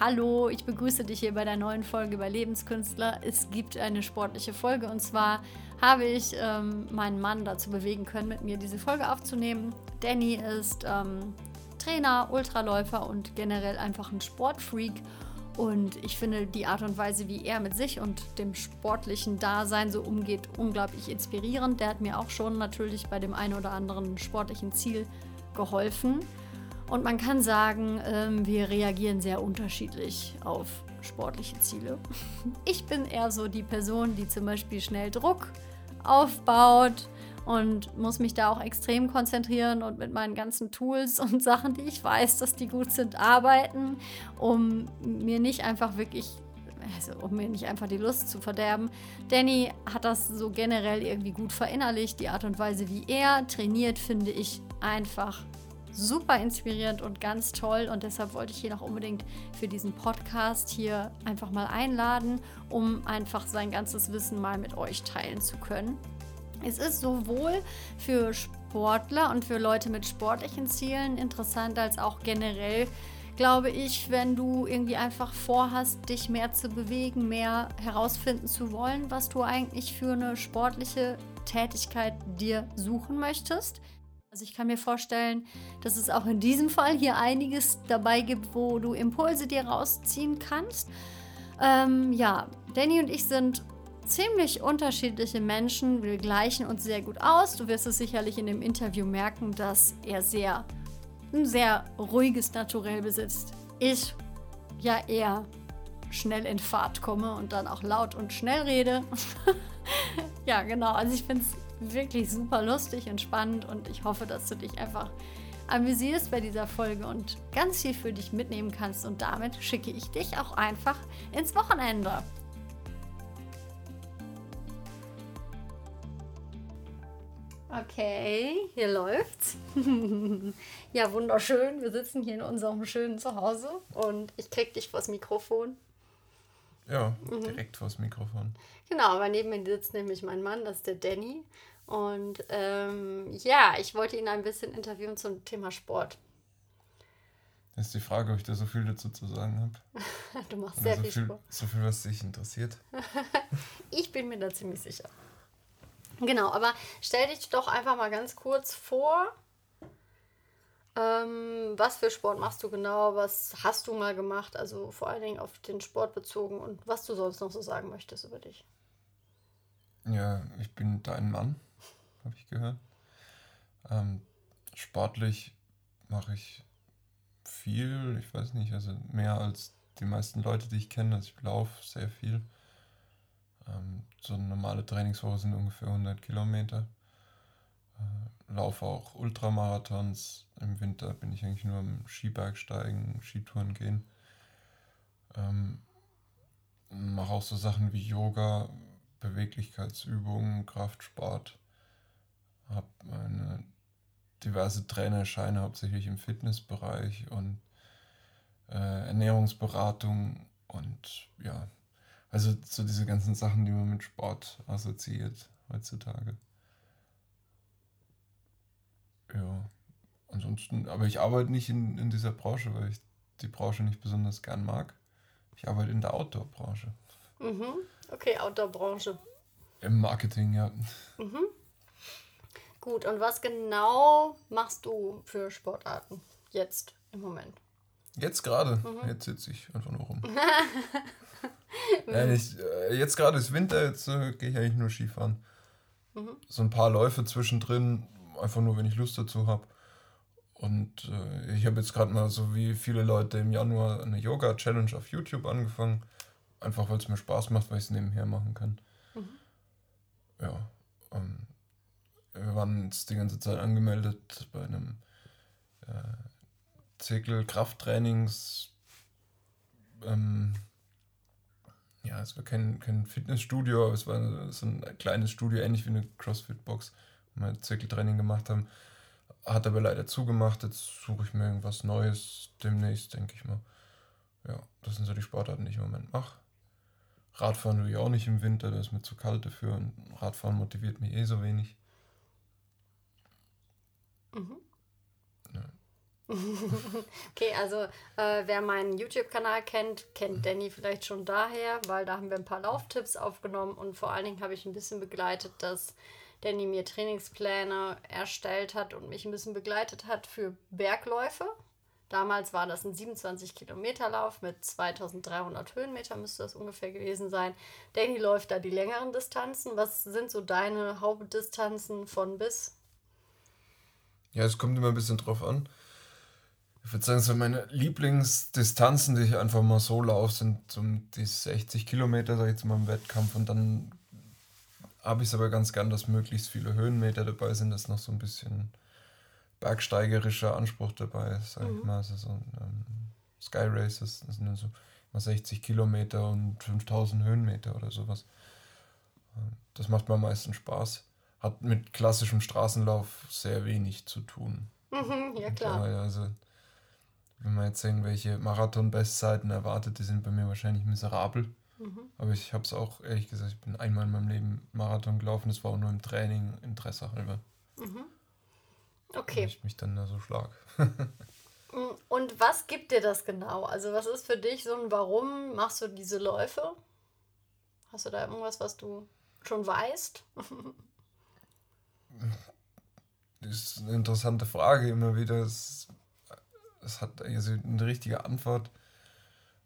Hallo, ich begrüße dich hier bei der neuen Folge über Lebenskünstler. Es gibt eine sportliche Folge und zwar habe ich ähm, meinen Mann dazu bewegen können, mit mir diese Folge aufzunehmen. Danny ist ähm, Trainer, Ultraläufer und generell einfach ein Sportfreak. Und ich finde die Art und Weise, wie er mit sich und dem sportlichen Dasein so umgeht, unglaublich inspirierend. Der hat mir auch schon natürlich bei dem einen oder anderen sportlichen Ziel geholfen. Und man kann sagen, ähm, wir reagieren sehr unterschiedlich auf sportliche Ziele. Ich bin eher so die Person, die zum Beispiel schnell Druck aufbaut und muss mich da auch extrem konzentrieren und mit meinen ganzen Tools und Sachen, die ich weiß, dass die gut sind, arbeiten, um mir nicht einfach wirklich also um mir nicht einfach die Lust zu verderben. Danny hat das so generell irgendwie gut verinnerlicht. Die Art und Weise, wie er trainiert, finde ich einfach super inspirierend und ganz toll. Und deshalb wollte ich hier noch unbedingt für diesen Podcast hier einfach mal einladen, um einfach sein ganzes Wissen mal mit euch teilen zu können. Es ist sowohl für Sportler und für Leute mit sportlichen Zielen interessant, als auch generell, glaube ich, wenn du irgendwie einfach vorhast, dich mehr zu bewegen, mehr herausfinden zu wollen, was du eigentlich für eine sportliche Tätigkeit dir suchen möchtest. Also ich kann mir vorstellen, dass es auch in diesem Fall hier einiges dabei gibt, wo du Impulse dir rausziehen kannst. Ähm, ja, Danny und ich sind ziemlich unterschiedliche Menschen. Wir gleichen uns sehr gut aus. Du wirst es sicherlich in dem Interview merken, dass er sehr ein sehr ruhiges Naturell besitzt. Ich ja eher schnell in Fahrt komme und dann auch laut und schnell rede. ja, genau. Also ich finde es wirklich super lustig und spannend und ich hoffe, dass du dich einfach amüsierst bei dieser Folge und ganz viel für dich mitnehmen kannst und damit schicke ich dich auch einfach ins Wochenende. Okay, hier läuft's. ja, wunderschön. Wir sitzen hier in unserem schönen Zuhause und ich krieg dich vors Mikrofon. Ja, mhm. direkt vors Mikrofon. Genau, aber neben mir sitzt nämlich mein Mann, das ist der Danny. Und ähm, ja, ich wollte ihn ein bisschen interviewen zum Thema Sport. Das ist die Frage, ob ich da so viel dazu zu sagen habe. du machst Oder sehr so viel, Sport. So viel, was dich interessiert. ich bin mir da ziemlich sicher. Genau, aber stell dich doch einfach mal ganz kurz vor. Ähm, was für Sport machst du genau? Was hast du mal gemacht? Also vor allen Dingen auf den Sport bezogen und was du sonst noch so sagen möchtest über dich. Ja, ich bin dein Mann, habe ich gehört. Ähm, sportlich mache ich viel, ich weiß nicht, also mehr als die meisten Leute, die ich kenne. Also ich laufe sehr viel. Ähm, so eine normale Trainingswoche sind ungefähr 100 Kilometer. Äh, laufe auch Ultramarathons. Im Winter bin ich eigentlich nur am Skibergsteigen, Skitouren gehen. Ähm, mache auch so Sachen wie Yoga, Beweglichkeitsübungen, Kraftsport. Habe eine diverse Trainerscheine, hauptsächlich im Fitnessbereich und äh, Ernährungsberatung und ja, also so diese ganzen Sachen, die man mit Sport assoziiert heutzutage. Ja, ansonsten, aber ich arbeite nicht in, in dieser Branche, weil ich die Branche nicht besonders gern mag. Ich arbeite in der Outdoor-Branche. Mhm. Okay, Outdoor-Branche. Im Marketing, ja. Mhm. Gut, und was genau machst du für Sportarten jetzt im Moment? Jetzt gerade. Mhm. Jetzt sitze ich einfach nur rum. Nein, ich, äh, jetzt gerade ist Winter, jetzt äh, gehe ich eigentlich nur Skifahren. Mhm. So ein paar Läufe zwischendrin, einfach nur, wenn ich Lust dazu habe. Und äh, ich habe jetzt gerade mal so wie viele Leute im Januar eine Yoga-Challenge auf YouTube angefangen. Einfach weil es mir Spaß macht, weil ich es nebenher machen kann. Mhm. Ja. Ähm, wir waren jetzt die ganze Zeit angemeldet bei einem äh, Zirkel Krafttrainings. Ähm, ja, es war kein, kein Fitnessstudio, aber es war so ein kleines Studio, ähnlich wie eine CrossFit-Box, wir Zirkeltraining gemacht haben. Hat aber leider zugemacht. Jetzt suche ich mir irgendwas Neues demnächst, denke ich mal. Ja, das sind so die Sportarten, die ich im Moment mache. Radfahren will ich auch nicht im Winter, da ist mir zu kalt dafür und Radfahren motiviert mich eh so wenig. Mhm. Ja. okay, also äh, wer meinen YouTube-Kanal kennt, kennt Danny vielleicht schon daher, weil da haben wir ein paar Lauftipps aufgenommen und vor allen Dingen habe ich ein bisschen begleitet, dass Danny mir Trainingspläne erstellt hat und mich ein bisschen begleitet hat für Bergläufe. Damals war das ein 27 Kilometer Lauf mit 2300 Höhenmeter, müsste das ungefähr gewesen sein. Danny läuft da die längeren Distanzen. Was sind so deine Hauptdistanzen von bis? Ja, es kommt immer ein bisschen drauf an. Ich würde sagen, so meine Lieblingsdistanzen, die ich einfach mal so laufe, sind um die 60 Kilometer, sag ich jetzt mal, im Wettkampf. Und dann habe ich es aber ganz gern, dass möglichst viele Höhenmeter dabei sind, dass noch so ein bisschen bergsteigerischer Anspruch dabei ist, sag mhm. ich mal. Also so ähm, Sky Races, das sind dann so mal 60 Kilometer und 5000 Höhenmeter oder sowas. Ähm, das macht mir am meisten Spaß. Hat mit klassischem Straßenlauf sehr wenig zu tun. Mhm, ja, klar. Also, wenn man jetzt irgendwelche Marathon-Bestzeiten erwartet, die sind bei mir wahrscheinlich miserabel. Mhm. Aber ich habe es auch, ehrlich gesagt, ich bin einmal in meinem Leben Marathon gelaufen, das war auch nur im Training, Interesse halber. Mhm. Okay. Wenn ich mich dann da so schlag. Mm, und was gibt dir das genau? Also was ist für dich so ein Warum machst du diese Läufe? Hast du da irgendwas, was du schon weißt? das ist eine interessante Frage immer wieder. Es, es hat also eine richtige Antwort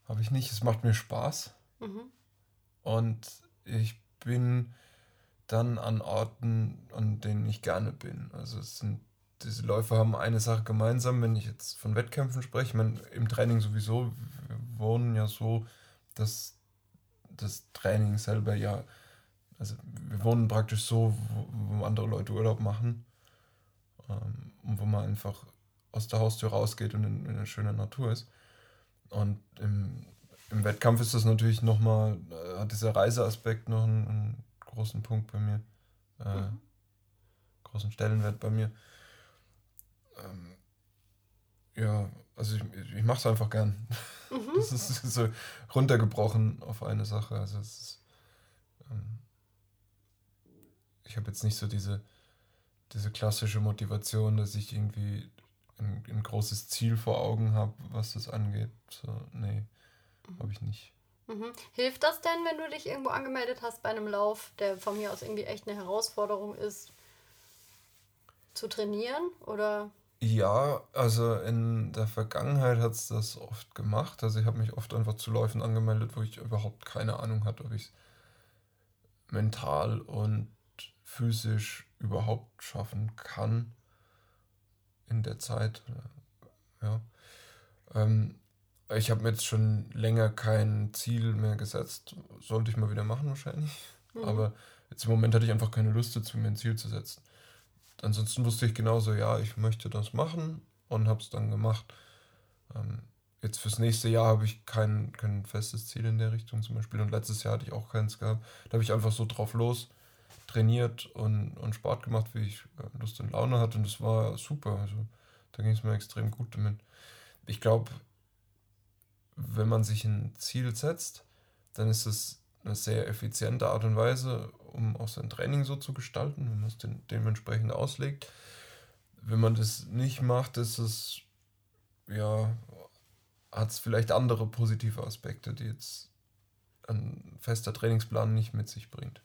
habe ich nicht. Es macht mir Spaß. Mhm. Und ich bin dann an Orten, an denen ich gerne bin. Also es sind diese Läufer haben eine Sache gemeinsam, wenn ich jetzt von Wettkämpfen spreche. Ich meine, im Training sowieso, wir wohnen ja so, dass das Training selber ja, also wir wohnen praktisch so, wo, wo andere Leute Urlaub machen ähm, und wo man einfach aus der Haustür rausgeht und in, in eine schöne Natur ist. Und im, im Wettkampf ist das natürlich nochmal, äh, hat dieser Reiseaspekt noch einen, einen großen Punkt bei mir, äh, mhm. großen Stellenwert bei mir. Ähm, ja, also ich, ich mache es einfach gern. Mhm. Das ist so runtergebrochen auf eine Sache. Also es ist, ähm, ich habe jetzt nicht so diese, diese klassische Motivation, dass ich irgendwie ein, ein großes Ziel vor Augen habe, was das angeht. So, nee, habe ich nicht. Mhm. Hilft das denn, wenn du dich irgendwo angemeldet hast bei einem Lauf, der von mir aus irgendwie echt eine Herausforderung ist, zu trainieren? Oder ja, also in der Vergangenheit hat es das oft gemacht. Also ich habe mich oft einfach zu Läufen angemeldet, wo ich überhaupt keine Ahnung hatte, ob ich es mental und physisch überhaupt schaffen kann in der Zeit. Ja. Ähm, ich habe mir jetzt schon länger kein Ziel mehr gesetzt. Sollte ich mal wieder machen wahrscheinlich. Mhm. Aber jetzt im Moment hatte ich einfach keine Lust dazu, mir ein Ziel zu setzen ansonsten wusste ich genauso, ja, ich möchte das machen und habe es dann gemacht. Ähm, jetzt fürs nächste Jahr habe ich kein, kein festes Ziel in der Richtung zum Beispiel und letztes Jahr hatte ich auch keins gehabt. Da habe ich einfach so drauf los trainiert und, und Sport gemacht, wie ich äh, Lust und Laune hatte und das war super. Also da ging es mir extrem gut damit. Ich glaube, wenn man sich ein Ziel setzt, dann ist es eine sehr effiziente Art und Weise, um auch sein Training so zu gestalten, wenn man es den, dementsprechend auslegt. Wenn man das nicht macht, ist es, ja, hat es vielleicht andere positive Aspekte, die jetzt ein fester Trainingsplan nicht mit sich bringt.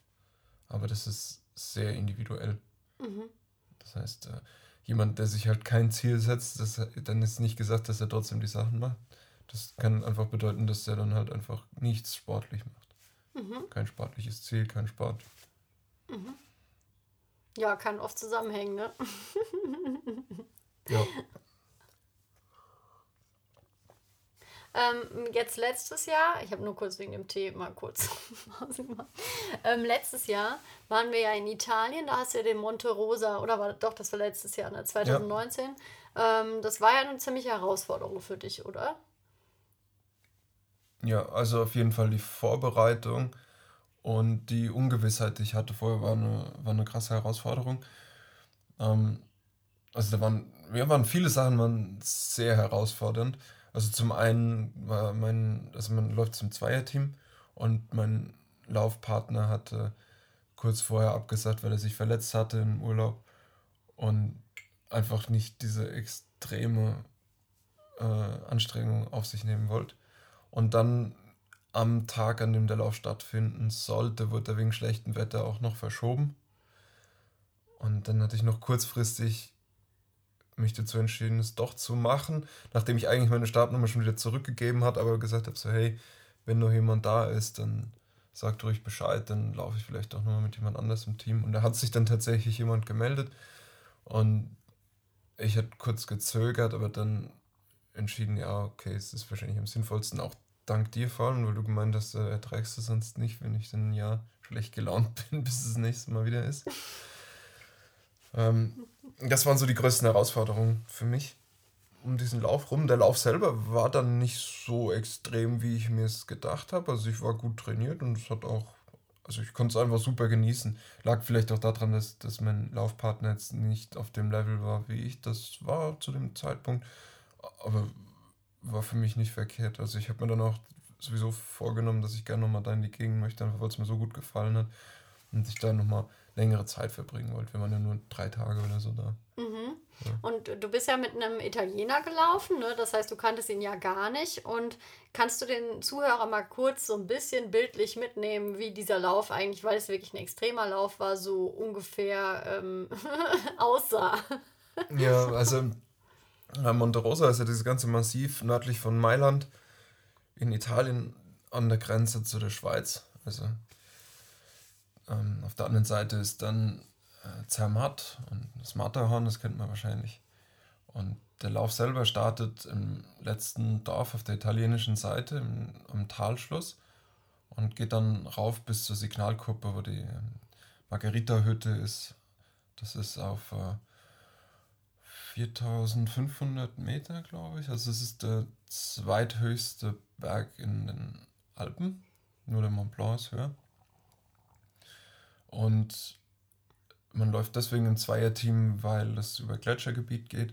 Aber das ist sehr individuell. Mhm. Das heißt, äh, jemand, der sich halt kein Ziel setzt, das, dann ist nicht gesagt, dass er trotzdem die Sachen macht. Das kann einfach bedeuten, dass er dann halt einfach nichts sportlich macht. Mhm. Kein sportliches Ziel, kein Sport. Mhm. Ja, kann oft zusammenhängen, ne? ja. Ähm, jetzt letztes Jahr, ich habe nur kurz wegen dem Tee mal kurz ähm, letztes Jahr waren wir ja in Italien, da hast du ja den Monte Rosa, oder war doch, das war letztes Jahr, ne, 2019. Ja. Ähm, das war ja eine ziemliche Herausforderung für dich, oder? Ja, also auf jeden Fall die Vorbereitung und die Ungewissheit, die ich hatte vorher, war eine, war eine krasse Herausforderung. Ähm, also da waren, ja, waren viele Sachen waren sehr herausfordernd. Also zum einen war mein, also man läuft zum Zweierteam und mein Laufpartner hatte kurz vorher abgesagt, weil er sich verletzt hatte im Urlaub und einfach nicht diese extreme äh, Anstrengung auf sich nehmen wollte. Und dann am Tag, an dem der Lauf stattfinden sollte, wurde er wegen schlechtem Wetter auch noch verschoben. Und dann hatte ich noch kurzfristig mich dazu entschieden, es doch zu machen, nachdem ich eigentlich meine Startnummer schon wieder zurückgegeben hat, aber gesagt habe, so hey, wenn noch jemand da ist, dann sagt ruhig Bescheid, dann laufe ich vielleicht auch nochmal mit jemand anders im Team. Und da hat sich dann tatsächlich jemand gemeldet und ich hatte kurz gezögert, aber dann entschieden, ja, okay, es ist wahrscheinlich am sinnvollsten, auch dank dir vor allem, weil du gemeint hast, äh, erträgst du sonst nicht, wenn ich dann ja schlecht gelaunt bin, bis es das nächste Mal wieder ist. ähm, das waren so die größten Herausforderungen für mich um diesen Lauf rum. Der Lauf selber war dann nicht so extrem, wie ich mir es gedacht habe. Also ich war gut trainiert und es hat auch, also ich konnte es einfach super genießen. Lag vielleicht auch daran, dass, dass mein Laufpartner jetzt nicht auf dem Level war, wie ich das war zu dem Zeitpunkt. Aber war für mich nicht verkehrt. Also ich habe mir dann auch sowieso vorgenommen, dass ich gerne nochmal da in die Gegend möchte, einfach weil es mir so gut gefallen hat und ich da nochmal längere Zeit verbringen wollte. Wir waren ja nur drei Tage oder so da. Mhm. Ja. Und du bist ja mit einem Italiener gelaufen, ne? das heißt, du kanntest ihn ja gar nicht. Und kannst du den Zuhörer mal kurz so ein bisschen bildlich mitnehmen, wie dieser Lauf eigentlich, weil es wirklich ein extremer Lauf war, so ungefähr ähm, aussah? Ja, also Monte Rosa ist ja dieses ganze Massiv nördlich von Mailand in Italien an der Grenze zu der Schweiz. Also ähm, auf der anderen Seite ist dann äh, Zermatt und das Matterhorn, das kennt man wahrscheinlich. Und der Lauf selber startet im letzten Dorf auf der italienischen Seite im, am Talschluss und geht dann rauf bis zur Signalkuppe, wo die ähm, Margarita-Hütte ist. Das ist auf äh, 4500 Meter, glaube ich. Also es ist der zweithöchste Berg in den Alpen. Nur der Mont Blanc ist höher. Und man läuft deswegen im Zweierteam, weil es über Gletschergebiet geht.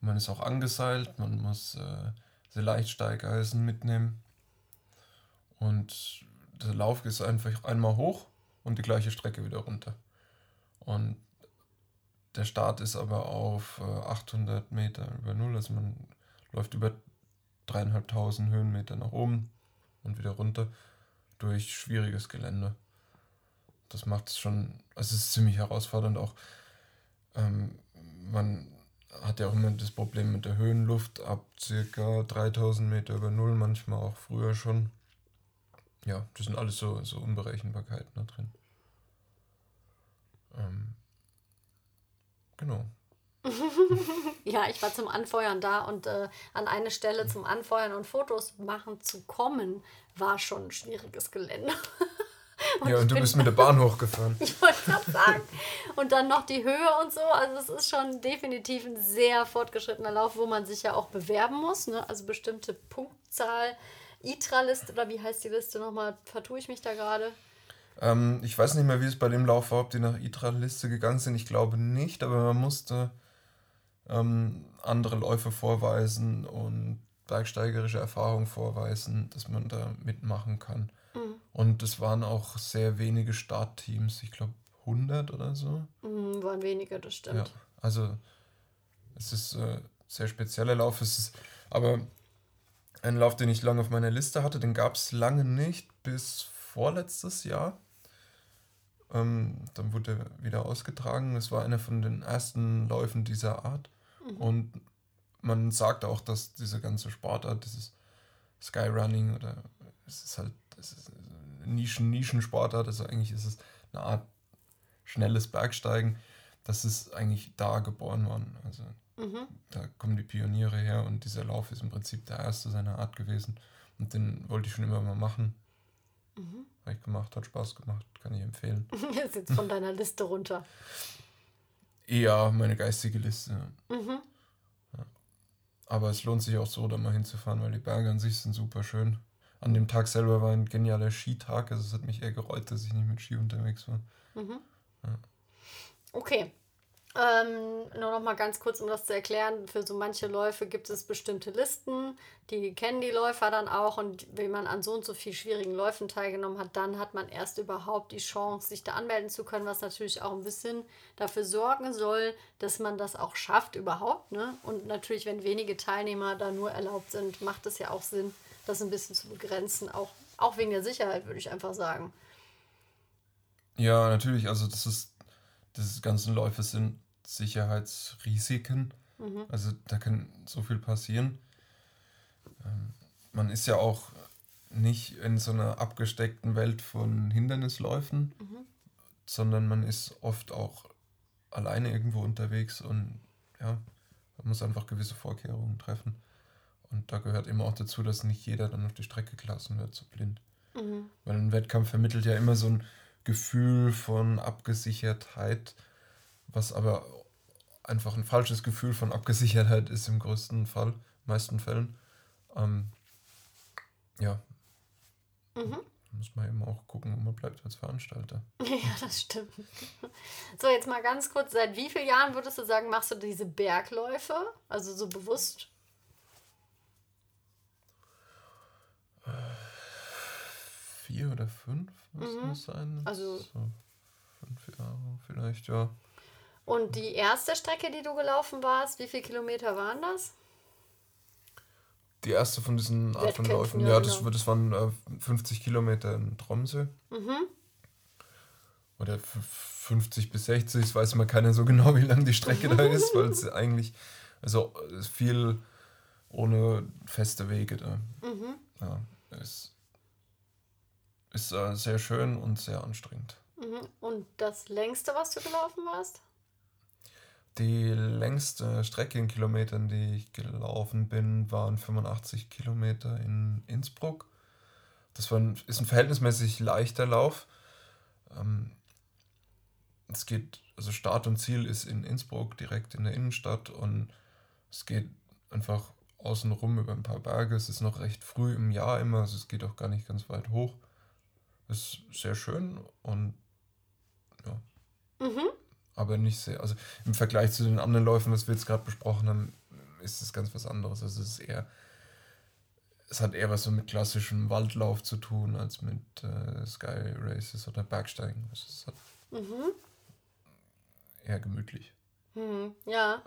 Und man ist auch angeseilt, man muss äh, sehr leicht Steigeisen mitnehmen. Und der Lauf ist einfach einmal hoch und die gleiche Strecke wieder runter. Und der Start ist aber auf äh, 800 Meter über Null, also man läuft über dreieinhalbtausend Höhenmeter nach oben und wieder runter durch schwieriges Gelände das macht es schon, also es ist ziemlich herausfordernd auch. Ähm, man hat ja auch immer das Problem mit der Höhenluft ab circa 3000 Meter über Null, manchmal auch früher schon. Ja, das sind alles so, so Unberechenbarkeiten da drin. Genau. ja, ich war zum Anfeuern da und äh, an eine Stelle zum Anfeuern und Fotos machen zu kommen, war schon ein schwieriges Gelände. Und ja, und du bist mit der Bahn hochgefahren. ich wollte gerade sagen. Und dann noch die Höhe und so. Also es ist schon definitiv ein sehr fortgeschrittener Lauf, wo man sich ja auch bewerben muss. Ne? Also bestimmte Punktzahl, ITRA-Liste oder wie heißt die Liste nochmal? Vertue ich mich da gerade? Ähm, ich weiß nicht mehr, wie es bei dem Lauf war, ob die nach ITRA-Liste gegangen sind. Ich glaube nicht, aber man musste ähm, andere Läufe vorweisen und bergsteigerische Erfahrung vorweisen, dass man da mitmachen kann. Mhm. Und es waren auch sehr wenige Startteams, ich glaube 100 oder so. Mhm, waren weniger, das stimmt. Ja, also es ist äh, sehr spezieller Lauf. Es ist aber ein Lauf, den ich lange auf meiner Liste hatte, den gab es lange nicht bis vorletztes Jahr. Ähm, dann wurde er wieder ausgetragen. Es war einer von den ersten Läufen dieser Art. Mhm. Und man sagt auch, dass diese ganze Sportart, dieses Skyrunning oder es ist halt es ist Nischen, Nischensportart, also eigentlich ist es eine Art schnelles Bergsteigen. Das ist eigentlich da geboren worden. Also mhm. da kommen die Pioniere her und dieser Lauf ist im Prinzip der erste seiner Art gewesen. Und den wollte ich schon immer mal machen. Mhm. Habe ich gemacht, hat Spaß gemacht, kann ich empfehlen. ist jetzt von deiner Liste runter. Ja, meine geistige Liste. Mhm. Ja. Aber es lohnt sich auch so, da mal hinzufahren, weil die Berge an sich sind super schön an dem Tag selber war ein genialer Skitag. Also es hat mich eher gereut, dass ich nicht mit Ski unterwegs war. Mhm. Ja. Okay. Ähm, nur noch mal ganz kurz, um das zu erklären, für so manche Läufe gibt es bestimmte Listen, die kennen die Läufer dann auch und wenn man an so und so viel schwierigen Läufen teilgenommen hat, dann hat man erst überhaupt die Chance, sich da anmelden zu können, was natürlich auch ein bisschen dafür sorgen soll, dass man das auch schafft überhaupt. Ne? Und natürlich, wenn wenige Teilnehmer da nur erlaubt sind, macht es ja auch Sinn, das ein bisschen zu begrenzen, auch, auch wegen der Sicherheit, würde ich einfach sagen. Ja, natürlich, also das ist diese ganzen Läufe sind Sicherheitsrisiken. Mhm. Also da kann so viel passieren. Ähm, man ist ja auch nicht in so einer abgesteckten Welt von Hindernisläufen, mhm. sondern man ist oft auch alleine irgendwo unterwegs und ja, man muss einfach gewisse Vorkehrungen treffen. Und da gehört immer auch dazu, dass nicht jeder dann auf die Strecke gelassen wird, so blind. Mhm. Weil ein Wettkampf vermittelt ja immer so ein Gefühl von Abgesichertheit, was aber einfach ein falsches Gefühl von Abgesichertheit ist im größten Fall, meisten Fällen. Ähm, ja. Mhm. Muss man eben auch gucken, wo man bleibt als Veranstalter. Ja, das stimmt. So, jetzt mal ganz kurz, seit wie vielen Jahren würdest du sagen, machst du diese Bergläufe? Also so bewusst? vier oder fünf muss mhm. das sein. Also so fünf Jahre vielleicht, ja. Und die erste Strecke, die du gelaufen warst, wie viele Kilometer waren das? Die erste von diesen Art von Läufen, ja, das, genau. das waren äh, 50 Kilometer in Tromsø. Mhm. Oder 50 bis 60, das weiß man keiner so genau, wie lang die Strecke da ist, weil es eigentlich, also viel ohne feste Wege da. Mhm. Ja, ist ist äh, sehr schön und sehr anstrengend. Mhm. Und das längste, was du gelaufen warst? Die längste Strecke in Kilometern, die ich gelaufen bin, waren 85 Kilometer in Innsbruck. Das war ein, ist ein verhältnismäßig leichter Lauf. Ähm, es geht, also Start und Ziel ist in Innsbruck, direkt in der Innenstadt und es geht einfach außenrum über ein paar Berge. Es ist noch recht früh im Jahr immer, also es geht auch gar nicht ganz weit hoch. Ist sehr schön und ja. Mhm. Aber nicht sehr. Also im Vergleich zu den anderen Läufen, was wir jetzt gerade besprochen haben, ist es ganz was anderes. Also es ist eher. Es hat eher was so mit klassischem Waldlauf zu tun, als mit äh, Sky Races oder Bergsteigen. Es ist halt mhm. eher gemütlich. Hm, ja.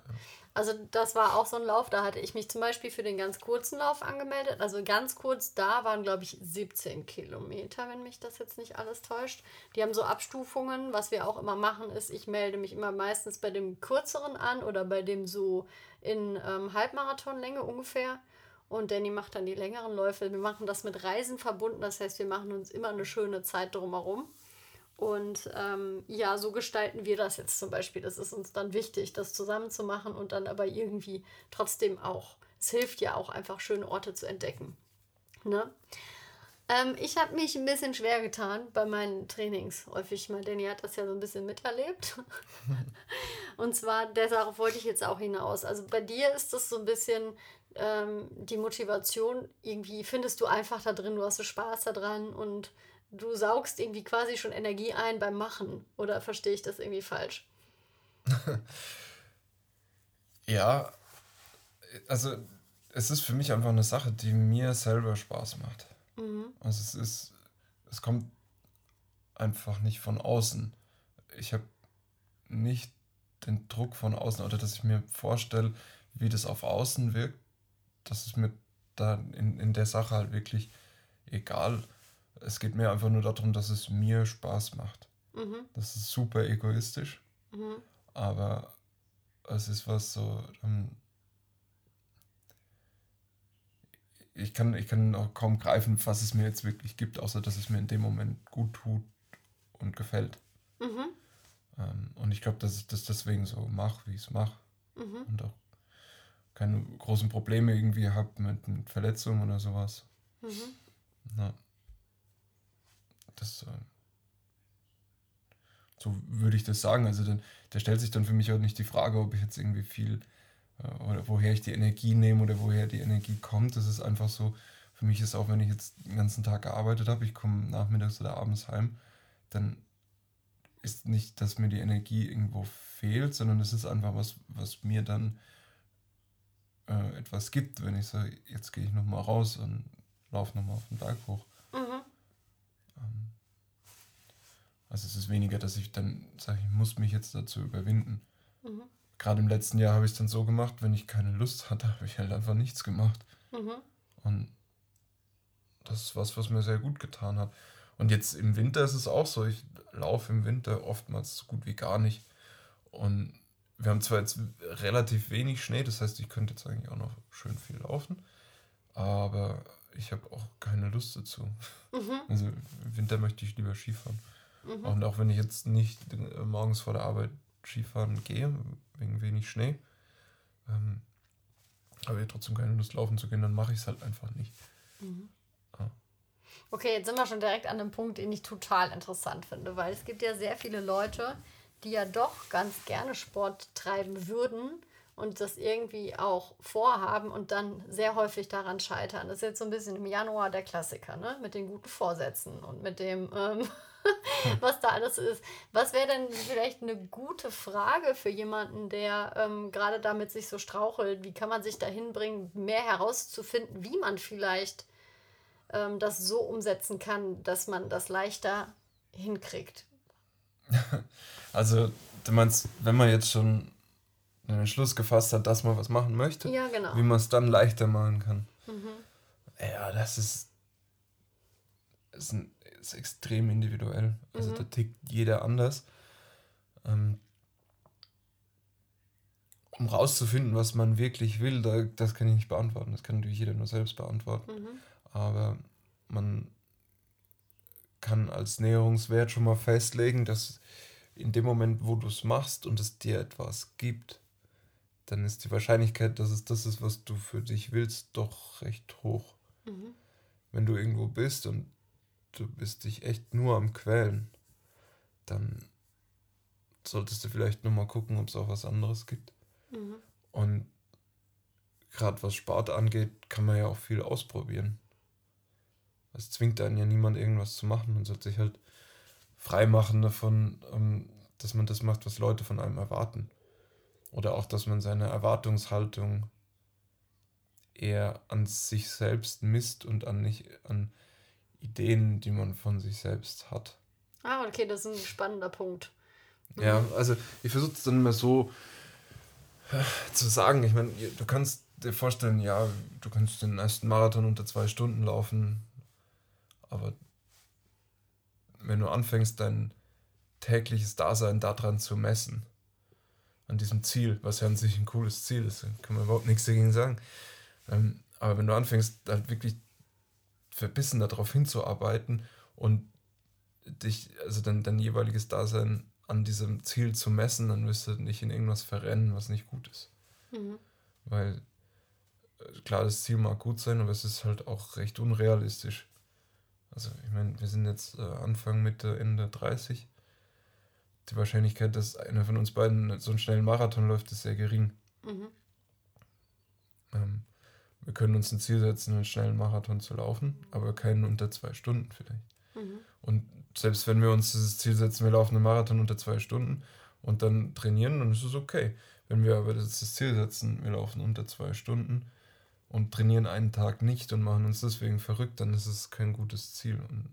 Also das war auch so ein Lauf, da hatte ich mich zum Beispiel für den ganz kurzen Lauf angemeldet. Also ganz kurz da waren, glaube ich, 17 Kilometer, wenn mich das jetzt nicht alles täuscht. Die haben so Abstufungen. Was wir auch immer machen, ist, ich melde mich immer meistens bei dem kürzeren an oder bei dem so in ähm, Halbmarathonlänge ungefähr. Und Danny macht dann die längeren Läufe. Wir machen das mit Reisen verbunden. Das heißt, wir machen uns immer eine schöne Zeit drumherum. Und ähm, ja, so gestalten wir das jetzt zum Beispiel. Das ist uns dann wichtig, das zusammen zu machen und dann aber irgendwie trotzdem auch, es hilft ja auch einfach schöne Orte zu entdecken. Ne? Ähm, ich habe mich ein bisschen schwer getan bei meinen Trainings. Häufig mal, Danny hat das ja so ein bisschen miterlebt. und zwar, deshalb wollte ich jetzt auch hinaus. Also bei dir ist das so ein bisschen ähm, die Motivation, irgendwie findest du einfach da drin, du hast so Spaß daran und du saugst irgendwie quasi schon Energie ein beim Machen. Oder verstehe ich das irgendwie falsch? ja, also es ist für mich einfach eine Sache, die mir selber Spaß macht. Mhm. Also es ist, es kommt einfach nicht von außen. Ich habe nicht den Druck von außen oder dass ich mir vorstelle, wie das auf außen wirkt, dass es mir da in, in der Sache halt wirklich egal es geht mir einfach nur darum, dass es mir Spaß macht. Mhm. Das ist super egoistisch, mhm. aber es ist was so. Ähm, ich, kann, ich kann auch kaum greifen, was es mir jetzt wirklich gibt, außer dass es mir in dem Moment gut tut und gefällt. Mhm. Ähm, und ich glaube, dass ich das deswegen so mache, wie ich es mache. Mhm. Und auch keine großen Probleme irgendwie habe mit, mit Verletzungen oder sowas. Mhm. Ja das, äh, so würde ich das sagen. Also dann, da stellt sich dann für mich auch nicht die Frage, ob ich jetzt irgendwie viel äh, oder woher ich die Energie nehme oder woher die Energie kommt. Das ist einfach so, für mich ist auch, wenn ich jetzt den ganzen Tag gearbeitet habe, ich komme nachmittags oder abends heim, dann ist nicht, dass mir die Energie irgendwo fehlt, sondern es ist einfach was, was mir dann äh, etwas gibt, wenn ich sage, jetzt gehe ich nochmal raus und laufe nochmal auf den Berg hoch. Mhm. Ähm, also es ist weniger, dass ich dann sage, ich muss mich jetzt dazu überwinden. Mhm. Gerade im letzten Jahr habe ich es dann so gemacht, wenn ich keine Lust hatte, habe ich halt einfach nichts gemacht. Mhm. Und das ist was, was mir sehr gut getan hat. Und jetzt im Winter ist es auch so, ich laufe im Winter oftmals so gut wie gar nicht. Und wir haben zwar jetzt relativ wenig Schnee, das heißt, ich könnte jetzt eigentlich auch noch schön viel laufen, aber ich habe auch keine Lust dazu. Mhm. Also im Winter möchte ich lieber Skifahren. Mhm. Und auch wenn ich jetzt nicht morgens vor der Arbeit Skifahren gehe, wegen wenig Schnee, ähm, habe ich trotzdem keine Lust laufen zu gehen, dann mache ich es halt einfach nicht. Mhm. Okay, jetzt sind wir schon direkt an einem Punkt, den ich total interessant finde, weil es gibt ja sehr viele Leute, die ja doch ganz gerne Sport treiben würden und das irgendwie auch vorhaben und dann sehr häufig daran scheitern. Das ist jetzt so ein bisschen im Januar der Klassiker, ne? Mit den guten Vorsätzen und mit dem, ähm, was da alles ist. Was wäre denn vielleicht eine gute Frage für jemanden, der ähm, gerade damit sich so strauchelt? Wie kann man sich dahin bringen, mehr herauszufinden, wie man vielleicht ähm, das so umsetzen kann, dass man das leichter hinkriegt. Also, du meinst, wenn man jetzt schon einen Entschluss gefasst hat, dass man was machen möchte, ja, genau. wie man es dann leichter machen kann. Mhm. Ja, das ist, ist, ein, ist extrem individuell. Also mhm. da tickt jeder anders. Ähm, um rauszufinden, was man wirklich will, da, das kann ich nicht beantworten. Das kann natürlich jeder nur selbst beantworten. Mhm aber man kann als Näherungswert schon mal festlegen, dass in dem Moment, wo du es machst und es dir etwas gibt, dann ist die Wahrscheinlichkeit, dass es das ist, was du für dich willst, doch recht hoch. Mhm. Wenn du irgendwo bist und du bist dich echt nur am Quälen, dann solltest du vielleicht nochmal gucken, ob es auch was anderes gibt. Mhm. Und gerade was Sport angeht, kann man ja auch viel ausprobieren. Es zwingt einen ja niemand, irgendwas zu machen. Man sollte sich halt frei machen davon, ähm, dass man das macht, was Leute von einem erwarten. Oder auch, dass man seine Erwartungshaltung eher an sich selbst misst und an nicht an Ideen, die man von sich selbst hat. Ah, okay, das ist ein spannender Punkt. Mhm. Ja, also ich versuche es dann immer so äh, zu sagen. Ich meine, du kannst dir vorstellen, ja, du kannst den ersten Marathon unter zwei Stunden laufen, aber wenn du anfängst, dein tägliches Dasein daran zu messen, an diesem Ziel, was ja an sich ein cooles Ziel ist, kann man überhaupt nichts dagegen sagen. Ähm, aber wenn du anfängst, halt wirklich verbissen darauf hinzuarbeiten und dich, also dein, dein jeweiliges Dasein an diesem Ziel zu messen, dann wirst du nicht in irgendwas verrennen, was nicht gut ist. Mhm. Weil, äh, klar, das Ziel mag gut sein, aber es ist halt auch recht unrealistisch. Also ich meine, wir sind jetzt äh, Anfang, Mitte, Ende 30. Die Wahrscheinlichkeit, dass einer von uns beiden so einen schnellen Marathon läuft, ist sehr gering. Mhm. Ähm, wir können uns ein Ziel setzen, einen schnellen Marathon zu laufen, aber keinen unter zwei Stunden vielleicht. Mhm. Und selbst wenn wir uns dieses Ziel setzen, wir laufen einen Marathon unter zwei Stunden und dann trainieren, dann ist es okay. Wenn wir aber das Ziel setzen, wir laufen unter zwei Stunden, und trainieren einen Tag nicht und machen uns deswegen verrückt, dann ist es kein gutes Ziel und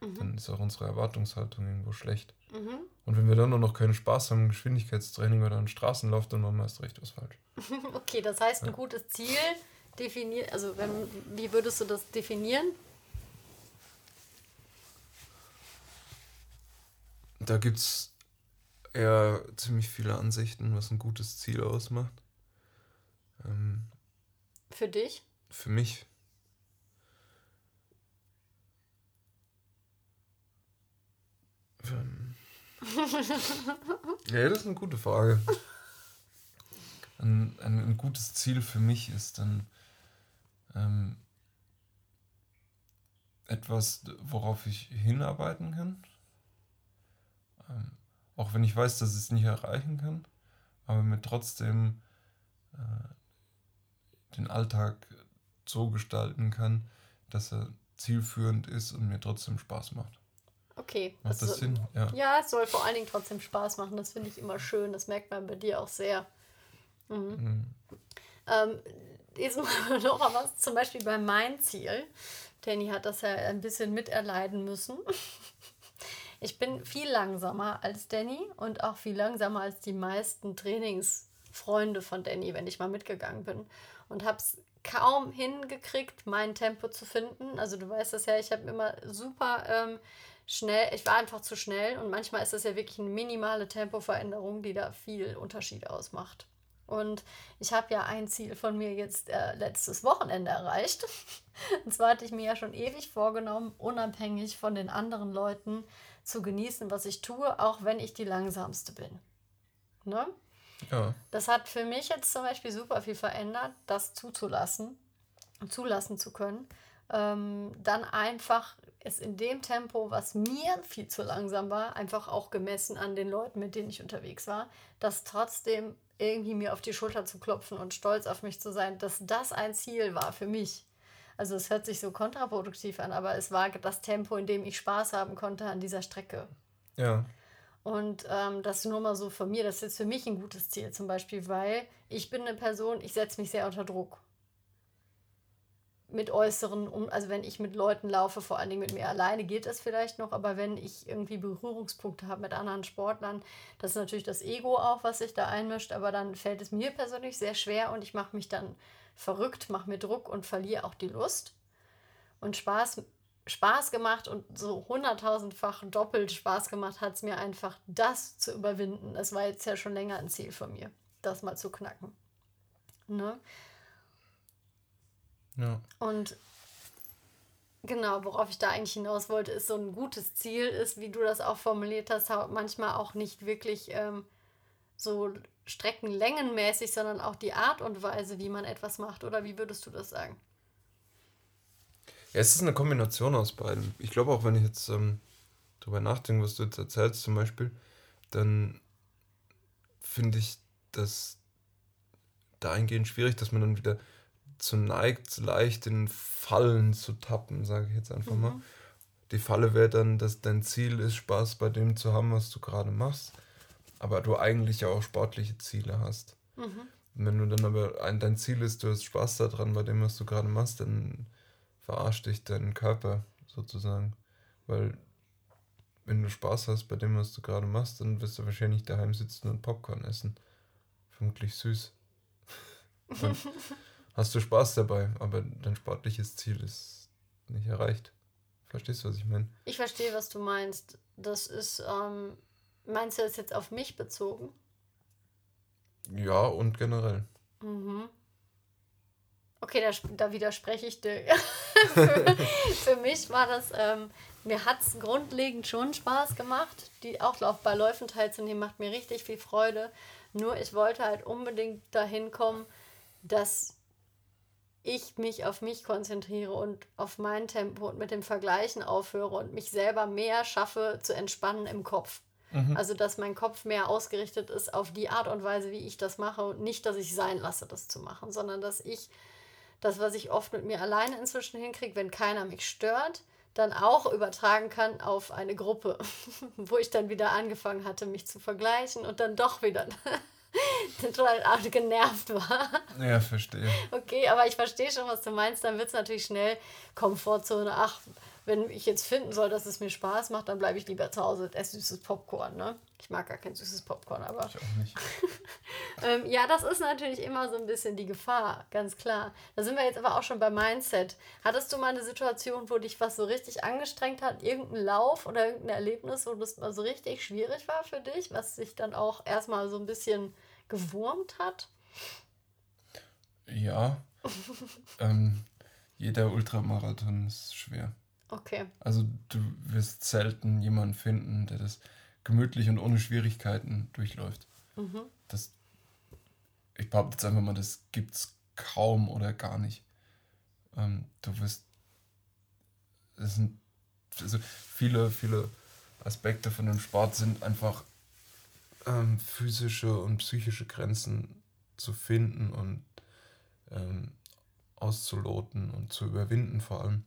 mhm. dann ist auch unsere Erwartungshaltung irgendwo schlecht. Mhm. Und wenn wir dann nur noch keinen Spaß haben, Geschwindigkeitstraining oder einen Straßenlauf, dann machen wir erst recht was falsch. okay, das heißt, ein ja. gutes Ziel definiert, also wenn, wie würdest du das definieren? Da gibt es eher ziemlich viele Ansichten, was ein gutes Ziel ausmacht. Ähm, für dich? Für mich. Ähm. ja, das ist eine gute Frage. Ein, ein, ein gutes Ziel für mich ist dann ähm, etwas, worauf ich hinarbeiten kann. Ähm, auch wenn ich weiß, dass ich es nicht erreichen kann, aber mir trotzdem äh, den Alltag so gestalten kann, dass er zielführend ist und mir trotzdem Spaß macht. Okay. Macht das, das Sinn? Ja. ja, es soll vor allen Dingen trotzdem Spaß machen. Das finde ich immer schön. Das merkt man bei dir auch sehr. Mhm. Mhm. Ähm, jetzt mal noch was, zum Beispiel bei meinem Ziel. Danny hat das ja ein bisschen miterleiden müssen. Ich bin viel langsamer als Danny und auch viel langsamer als die meisten Trainingsfreunde von Danny, wenn ich mal mitgegangen bin. Und habe es kaum hingekriegt, mein Tempo zu finden. Also du weißt das ja, ich habe immer super ähm, schnell, ich war einfach zu schnell und manchmal ist das ja wirklich eine minimale Tempoveränderung, die da viel Unterschied ausmacht. Und ich habe ja ein Ziel von mir jetzt äh, letztes Wochenende erreicht. Und zwar hatte ich mir ja schon ewig vorgenommen, unabhängig von den anderen Leuten zu genießen, was ich tue, auch wenn ich die langsamste bin. Ne? Ja. Das hat für mich jetzt zum Beispiel super viel verändert, das zuzulassen, zulassen zu können. Ähm, dann einfach es in dem Tempo, was mir viel zu langsam war, einfach auch gemessen an den Leuten, mit denen ich unterwegs war, das trotzdem irgendwie mir auf die Schulter zu klopfen und stolz auf mich zu sein, dass das ein Ziel war für mich. Also es hört sich so kontraproduktiv an, aber es war das Tempo, in dem ich Spaß haben konnte an dieser Strecke. Ja. Und ähm, das nur mal so von mir, das ist jetzt für mich ein gutes Ziel zum Beispiel, weil ich bin eine Person, ich setze mich sehr unter Druck. Mit äußeren, also wenn ich mit Leuten laufe, vor allen Dingen mit mir alleine geht das vielleicht noch, aber wenn ich irgendwie Berührungspunkte habe mit anderen Sportlern, das ist natürlich das Ego auch, was sich da einmischt, aber dann fällt es mir persönlich sehr schwer und ich mache mich dann verrückt, mache mir Druck und verliere auch die Lust. Und Spaß, Spaß gemacht und so hunderttausendfach doppelt Spaß gemacht hat es mir einfach, das zu überwinden. Es war jetzt ja schon länger ein Ziel von mir, das mal zu knacken. Ne? Ja. Und genau, worauf ich da eigentlich hinaus wollte, ist so ein gutes Ziel, ist, wie du das auch formuliert hast, manchmal auch nicht wirklich ähm, so streckenlängenmäßig, sondern auch die Art und Weise, wie man etwas macht. Oder wie würdest du das sagen? Ja, es ist eine Kombination aus beiden. Ich glaube auch, wenn ich jetzt ähm, darüber nachdenke, was du jetzt erzählst zum Beispiel, dann finde ich das dahingehend schwierig, dass man dann wieder zu neigt, leicht in Fallen zu tappen, sage ich jetzt einfach mhm. mal. Die Falle wäre dann, dass dein Ziel ist, Spaß bei dem zu haben, was du gerade machst aber du eigentlich ja auch sportliche Ziele hast. Mhm. wenn du dann aber ein, dein Ziel ist, du hast Spaß daran bei dem, was du gerade machst, dann verarscht dich dein Körper sozusagen. Weil wenn du Spaß hast bei dem, was du gerade machst, dann wirst du wahrscheinlich daheim sitzen und Popcorn essen. Vermutlich süß. hast du Spaß dabei, aber dein sportliches Ziel ist nicht erreicht. Verstehst du, was ich meine? Ich verstehe, was du meinst. Das ist, ähm, Meinst du das jetzt auf mich bezogen? Ja, und generell. Mhm. Okay, da, da widerspreche ich dir. für, für, mich war das, ähm, mir hat es grundlegend schon Spaß gemacht. Die auch bei Läufen teilzunehmen macht mir richtig viel Freude. Nur ich wollte halt unbedingt dahin kommen, dass ich mich auf mich konzentriere und auf mein Tempo und mit dem Vergleichen aufhöre und mich selber mehr schaffe zu entspannen im Kopf. Mhm. Also, dass mein Kopf mehr ausgerichtet ist auf die Art und Weise, wie ich das mache und nicht, dass ich sein lasse, das zu machen, sondern dass ich das, was ich oft mit mir alleine inzwischen hinkriege, wenn keiner mich stört, dann auch übertragen kann auf eine Gruppe, wo ich dann wieder angefangen hatte, mich zu vergleichen und dann doch wieder total genervt war. Ja, verstehe. Okay, aber ich verstehe schon, was du meinst. Dann wird es natürlich schnell Komfortzone. Ach, wenn ich jetzt finden soll, dass es mir Spaß macht, dann bleibe ich lieber zu Hause und esse süßes Popcorn. Ne? Ich mag gar kein süßes Popcorn, aber. Ich auch nicht. ähm, ja, das ist natürlich immer so ein bisschen die Gefahr, ganz klar. Da sind wir jetzt aber auch schon beim Mindset. Hattest du mal eine Situation, wo dich was so richtig angestrengt hat? Irgendein Lauf oder irgendein Erlebnis, wo das mal so richtig schwierig war für dich, was sich dann auch erstmal so ein bisschen gewurmt hat? Ja. ähm, jeder Ultramarathon ist schwer. Okay. Also du wirst selten jemanden finden, der das gemütlich und ohne Schwierigkeiten durchläuft. Mhm. Das, ich behaupte jetzt einfach mal, das gibt es kaum oder gar nicht. Ähm, du wirst, es sind also viele, viele Aspekte von dem Sport sind einfach ähm, physische und psychische Grenzen zu finden und ähm, auszuloten und zu überwinden vor allem.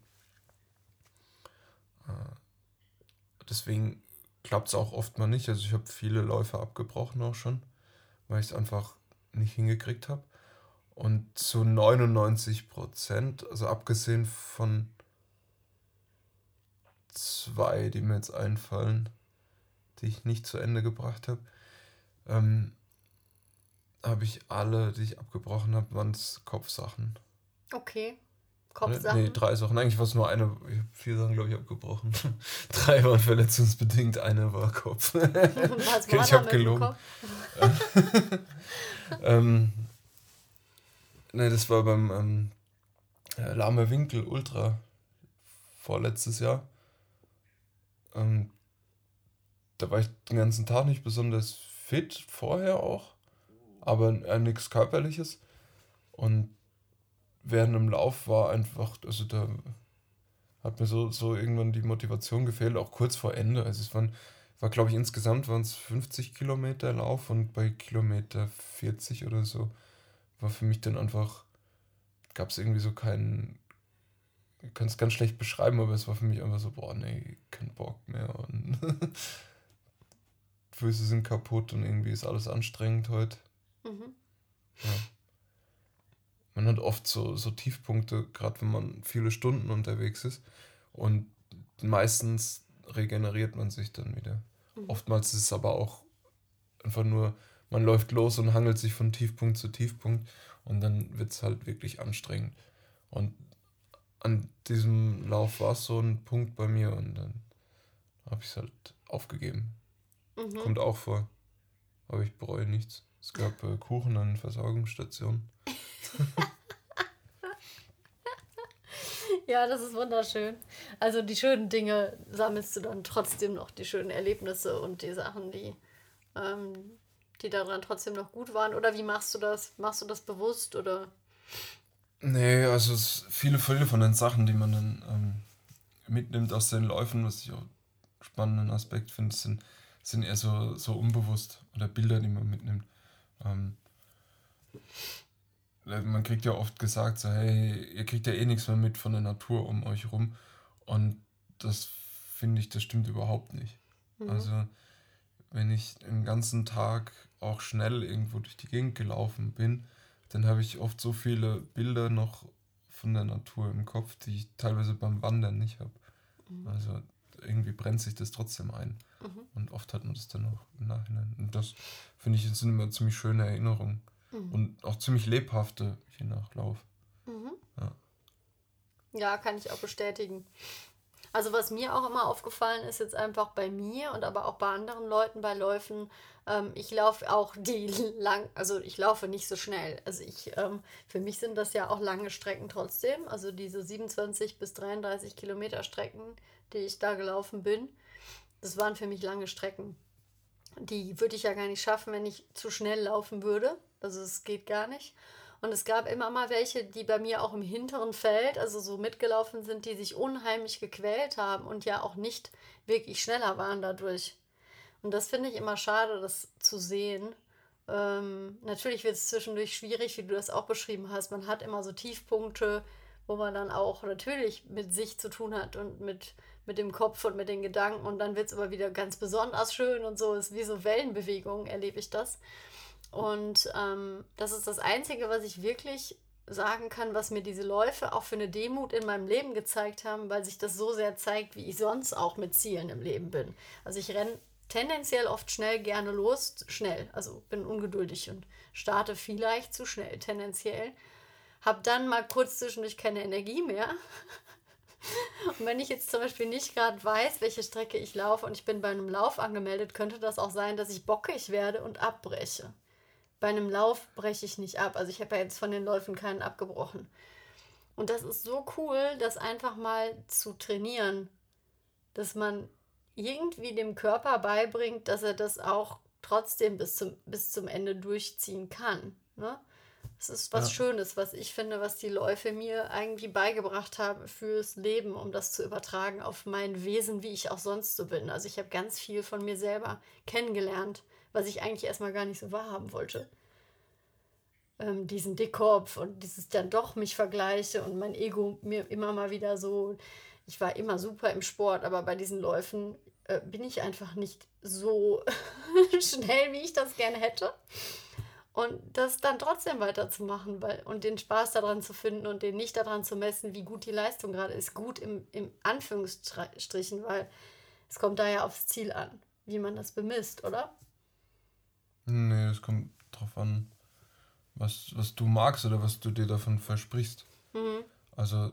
Deswegen klappt es auch oft mal nicht. Also ich habe viele Läufe abgebrochen auch schon, weil ich es einfach nicht hingekriegt habe. Und zu 99 Prozent, also abgesehen von zwei, die mir jetzt einfallen, die ich nicht zu Ende gebracht habe, ähm, habe ich alle, die ich abgebrochen habe, waren es Kopfsachen. Okay. Kopfsachen? Nee, drei Sachen. Eigentlich war es nur eine. Ich habe vier Sachen, glaube ich, abgebrochen. drei waren verletzungsbedingt, eine war Kopf. Was okay, ich habe gelogen. ähm, ne, das war beim ähm, äh, Lahme Winkel Ultra vorletztes Jahr. Ähm, da war ich den ganzen Tag nicht besonders fit, vorher auch, aber äh, nichts Körperliches. Und während dem Lauf war einfach, also da hat mir so, so irgendwann die Motivation gefehlt, auch kurz vor Ende. Also es waren, war glaube ich insgesamt waren es 50 Kilometer Lauf und bei Kilometer 40 oder so war für mich dann einfach, gab es irgendwie so keinen, ich kann es ganz schlecht beschreiben, aber es war für mich einfach so, boah, nee, kein Bock mehr und Füße sind kaputt und irgendwie ist alles anstrengend heute. Mhm. Ja man hat oft so, so Tiefpunkte, gerade wenn man viele Stunden unterwegs ist. Und meistens regeneriert man sich dann wieder. Mhm. Oftmals ist es aber auch einfach nur, man läuft los und hangelt sich von Tiefpunkt zu Tiefpunkt und dann wird es halt wirklich anstrengend. Und an diesem Lauf war es so ein Punkt bei mir und dann habe ich es halt aufgegeben. Mhm. Kommt auch vor. Aber ich bereue nichts. Es gab äh, Kuchen an Versorgungsstationen. ja, das ist wunderschön. Also die schönen Dinge sammelst du dann trotzdem noch, die schönen Erlebnisse und die Sachen, die, ähm, die daran trotzdem noch gut waren. Oder wie machst du das? Machst du das bewusst oder? Nee, also viele, viele von den Sachen, die man dann ähm, mitnimmt aus den Läufen, was ich auch einen spannenden Aspekt finde, sind, sind eher so, so unbewusst oder Bilder, die man mitnimmt. Ähm, man kriegt ja oft gesagt, so, hey, ihr kriegt ja eh nichts mehr mit von der Natur um euch rum. Und das finde ich, das stimmt überhaupt nicht. Mhm. Also, wenn ich den ganzen Tag auch schnell irgendwo durch die Gegend gelaufen bin, dann habe ich oft so viele Bilder noch von der Natur im Kopf, die ich teilweise beim Wandern nicht habe. Mhm. Also irgendwie brennt sich das trotzdem ein. Mhm. Und oft hat man das dann auch im Nachhinein. Und das finde ich, sind immer ziemlich schöne Erinnerungen. Mhm. Und auch ziemlich lebhafte, je nach Lauf. Mhm. Ja. ja, kann ich auch bestätigen. Also was mir auch immer aufgefallen ist, jetzt einfach bei mir und aber auch bei anderen Leuten bei Läufen, ähm, ich laufe auch die lang, also ich laufe nicht so schnell. Also ich, ähm, für mich sind das ja auch lange Strecken trotzdem. Also diese 27 bis 33 Kilometer Strecken, die ich da gelaufen bin, das waren für mich lange Strecken. Die würde ich ja gar nicht schaffen, wenn ich zu schnell laufen würde. Also es geht gar nicht. Und es gab immer mal welche, die bei mir auch im hinteren Feld, also so mitgelaufen sind, die sich unheimlich gequält haben und ja auch nicht wirklich schneller waren dadurch. Und das finde ich immer schade, das zu sehen. Ähm, natürlich wird es zwischendurch schwierig, wie du das auch beschrieben hast. Man hat immer so Tiefpunkte, wo man dann auch natürlich mit sich zu tun hat und mit, mit dem Kopf und mit den Gedanken. Und dann wird es aber wieder ganz besonders schön und so. ist wie so Wellenbewegungen, erlebe ich das. Und ähm, das ist das Einzige, was ich wirklich sagen kann, was mir diese Läufe auch für eine Demut in meinem Leben gezeigt haben, weil sich das so sehr zeigt, wie ich sonst auch mit Zielen im Leben bin. Also ich renne tendenziell oft schnell gerne los, schnell, also bin ungeduldig und starte vielleicht zu schnell, tendenziell. Hab dann mal kurz zwischendurch keine Energie mehr. Und wenn ich jetzt zum Beispiel nicht gerade weiß, welche Strecke ich laufe und ich bin bei einem Lauf angemeldet, könnte das auch sein, dass ich bockig werde und abbreche bei einem Lauf breche ich nicht ab. Also ich habe ja jetzt von den Läufen keinen abgebrochen. Und das ist so cool, das einfach mal zu trainieren, dass man irgendwie dem Körper beibringt, dass er das auch trotzdem bis zum, bis zum Ende durchziehen kann. Ne? Das ist was ja. Schönes, was ich finde, was die Läufe mir irgendwie beigebracht haben fürs Leben, um das zu übertragen auf mein Wesen, wie ich auch sonst so bin. Also ich habe ganz viel von mir selber kennengelernt was ich eigentlich erstmal gar nicht so wahrhaben wollte. Ähm, diesen Dickkopf und dieses dann doch mich vergleiche und mein Ego mir immer mal wieder so, ich war immer super im Sport, aber bei diesen Läufen äh, bin ich einfach nicht so schnell, wie ich das gerne hätte. Und das dann trotzdem weiterzumachen weil, und den Spaß daran zu finden und den nicht daran zu messen, wie gut die Leistung gerade ist. Gut im, im Anführungsstrichen, weil es kommt da ja aufs Ziel an, wie man das bemisst, oder? Nee, es kommt drauf an, was, was du magst oder was du dir davon versprichst. Mhm. Also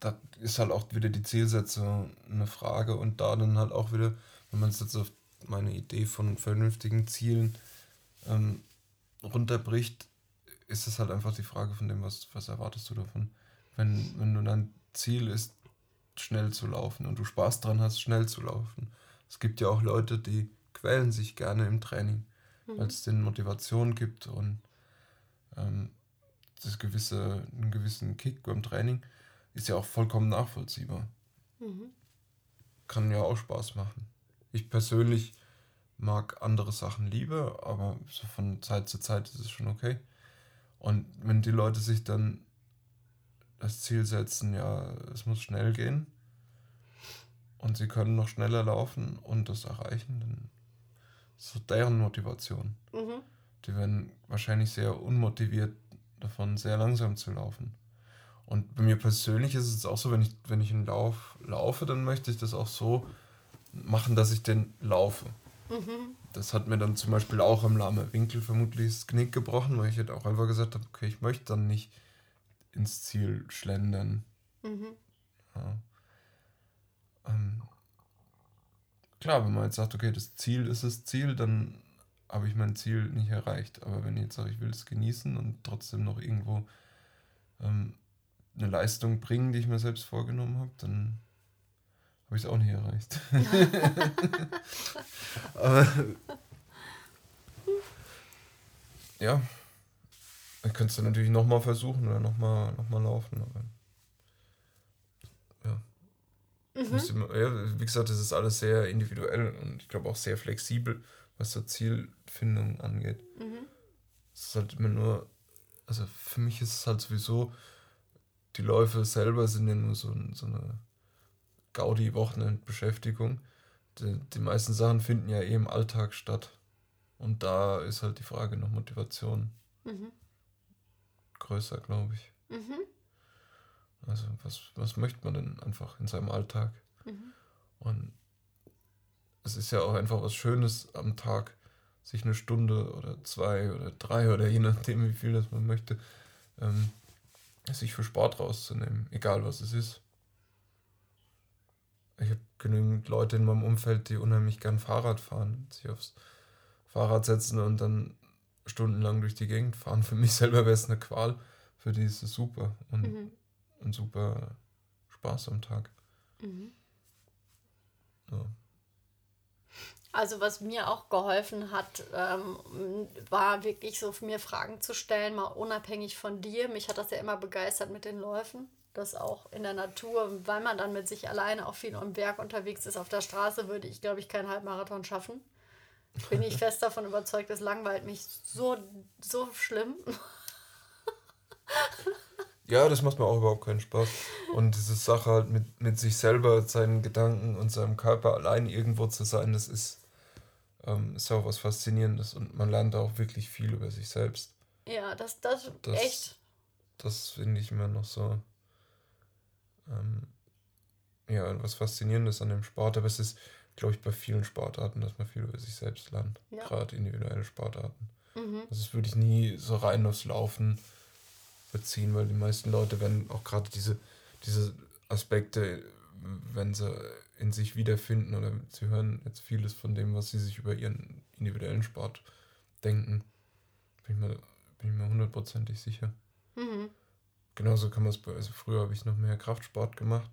da ist halt auch wieder die Zielsetzung eine Frage und da dann halt auch wieder, wenn man es jetzt auf meine Idee von vernünftigen Zielen ähm, runterbricht, ist es halt einfach die Frage von dem, was, was erwartest du davon. Wenn, wenn du dein Ziel ist, schnell zu laufen und du Spaß dran hast, schnell zu laufen. Es gibt ja auch Leute, die quälen sich gerne im Training, mhm. weil es denen Motivation gibt und ähm, das gewisse, einen gewissen Kick beim Training ist ja auch vollkommen nachvollziehbar. Mhm. Kann ja auch Spaß machen. Ich persönlich mag andere Sachen lieber, aber so von Zeit zu Zeit ist es schon okay. Und wenn die Leute sich dann das Ziel setzen, ja, es muss schnell gehen und sie können noch schneller laufen und das erreichen, dann das deren Motivation. Mhm. Die werden wahrscheinlich sehr unmotiviert davon, sehr langsam zu laufen. Und bei mir persönlich ist es auch so, wenn ich, wenn ich einen Lauf laufe, dann möchte ich das auch so machen, dass ich den laufe. Mhm. Das hat mir dann zum Beispiel auch im Lahme Winkel vermutlich das Knick gebrochen, weil ich halt auch einfach gesagt habe, okay, ich möchte dann nicht ins Ziel schlendern. Mhm. Ja. Ähm, klar, wenn man jetzt sagt, okay, das Ziel ist das Ziel, dann habe ich mein Ziel nicht erreicht. Aber wenn ich jetzt sage, ich will es genießen und trotzdem noch irgendwo ähm, eine Leistung bringen, die ich mir selbst vorgenommen habe, dann habe ich es auch nicht erreicht. Aber ja, ich könnte es natürlich nochmal versuchen oder nochmal noch mal laufen. Aber ja. Mhm. ja. Wie gesagt, das ist alles sehr individuell und ich glaube auch sehr flexibel, was so Zielfindung angeht. Mhm. Es ist halt immer nur, also für mich ist es halt sowieso, die Läufe selber sind ja nur so, so eine Gaudi-Wochenendbeschäftigung. Die, die meisten Sachen finden ja eh im Alltag statt. Und da ist halt die Frage nach Motivation mhm. größer, glaube ich. Mhm. Also was, was möchte man denn einfach in seinem Alltag? Mhm. Und es ist ja auch einfach was Schönes am Tag, sich eine Stunde oder zwei oder drei oder je nachdem, wie viel das man möchte, ähm, sich für Sport rauszunehmen, egal was es ist ich habe genügend Leute in meinem Umfeld, die unheimlich gern Fahrrad fahren, sich aufs Fahrrad setzen und dann stundenlang durch die Gegend fahren. Für mich selber wäre es eine Qual. Für die ist es super und mhm. Ein super Spaß am Tag. Mhm. Ja. Also was mir auch geholfen hat, ähm, war wirklich so mir Fragen zu stellen, mal unabhängig von dir. Mich hat das ja immer begeistert mit den Läufen das auch in der Natur, weil man dann mit sich alleine auch viel im Berg unterwegs ist. Auf der Straße würde ich, glaube ich, keinen Halbmarathon schaffen. Bin ich fest davon überzeugt, das langweilt mich so, so schlimm. Ja, das macht mir auch überhaupt keinen Spaß. Und diese Sache halt mit, mit sich selber, seinen Gedanken und seinem Körper allein irgendwo zu sein, das ist, ähm, ist auch was Faszinierendes und man lernt auch wirklich viel über sich selbst. Ja, das, das, das echt. Das finde ich immer noch so ähm, ja, was Faszinierendes an dem Sport, aber es ist, glaube ich, bei vielen Sportarten, dass man viel über sich selbst lernt. Ja. Gerade individuelle Sportarten. Mhm. Also das würde ich nie so rein aufs Laufen beziehen, weil die meisten Leute, wenn auch gerade diese, diese Aspekte, wenn sie in sich wiederfinden oder sie hören jetzt vieles von dem, was sie sich über ihren individuellen Sport denken, bin ich mir, bin ich mir hundertprozentig sicher. Mhm genauso kann man es bei, also früher habe ich noch mehr Kraftsport gemacht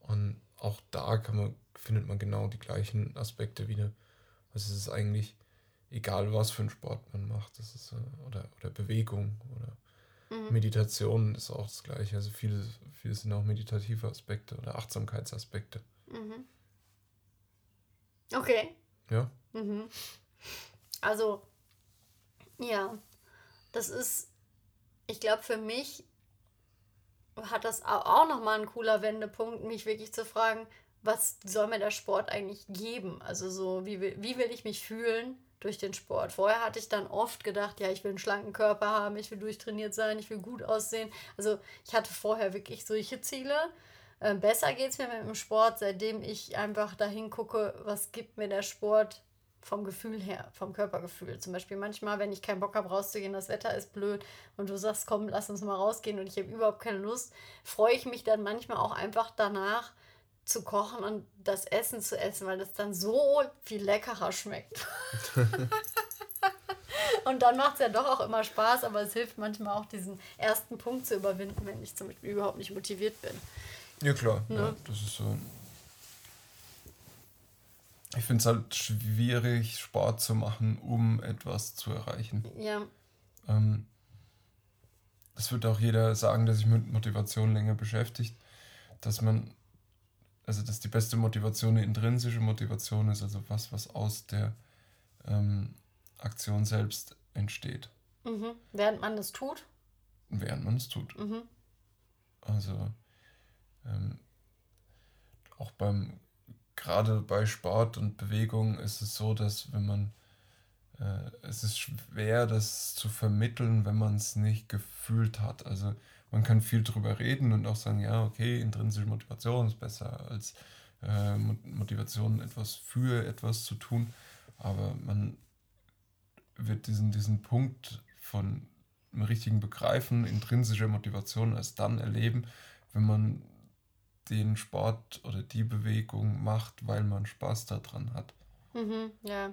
und auch da kann man, findet man genau die gleichen Aspekte wieder. Also es ist eigentlich egal, was für einen Sport man macht, das ist, äh, oder, oder Bewegung oder mhm. Meditation ist auch das gleiche. Also viele, viele sind auch meditative Aspekte oder Achtsamkeitsaspekte. Mhm. Okay. Ja. Mhm. Also, ja, das ist, ich glaube, für mich hat das auch nochmal ein cooler Wendepunkt, mich wirklich zu fragen, was soll mir der Sport eigentlich geben? Also so, wie will, wie will ich mich fühlen durch den Sport? Vorher hatte ich dann oft gedacht, ja, ich will einen schlanken Körper haben, ich will durchtrainiert sein, ich will gut aussehen. Also ich hatte vorher wirklich solche Ziele. Ähm, besser geht es mir mit dem Sport, seitdem ich einfach dahin gucke, was gibt mir der Sport vom Gefühl her, vom Körpergefühl. Zum Beispiel manchmal, wenn ich keinen Bock habe, rauszugehen, das Wetter ist blöd und du sagst, komm, lass uns mal rausgehen und ich habe überhaupt keine Lust, freue ich mich dann manchmal auch einfach danach, zu kochen und das Essen zu essen, weil das dann so viel leckerer schmeckt. und dann macht es ja doch auch immer Spaß, aber es hilft manchmal auch, diesen ersten Punkt zu überwinden, wenn ich zum Beispiel überhaupt nicht motiviert bin. Ja, klar. Ne? Ja, das ist so. Ich finde es halt schwierig, Sport zu machen, um etwas zu erreichen. Ja. Ähm, das wird auch jeder sagen, der sich mit Motivation länger beschäftigt, dass man also dass die beste Motivation eine intrinsische Motivation ist, also was, was aus der ähm, Aktion selbst entsteht. Mhm. Während man das tut? Während man es tut. Mhm. Also ähm, auch beim, gerade bei Sport und Bewegung ist es so, dass wenn man, äh, es ist schwer, das zu vermitteln, wenn man es nicht gefühlt hat. Also man kann viel drüber reden und auch sagen, ja, okay, intrinsische Motivation ist besser als äh, Motivation, etwas für etwas zu tun. Aber man wird diesen, diesen Punkt von einem richtigen Begreifen intrinsischer Motivation erst dann erleben, wenn man den Sport oder die Bewegung macht, weil man Spaß daran hat. Mhm, ja.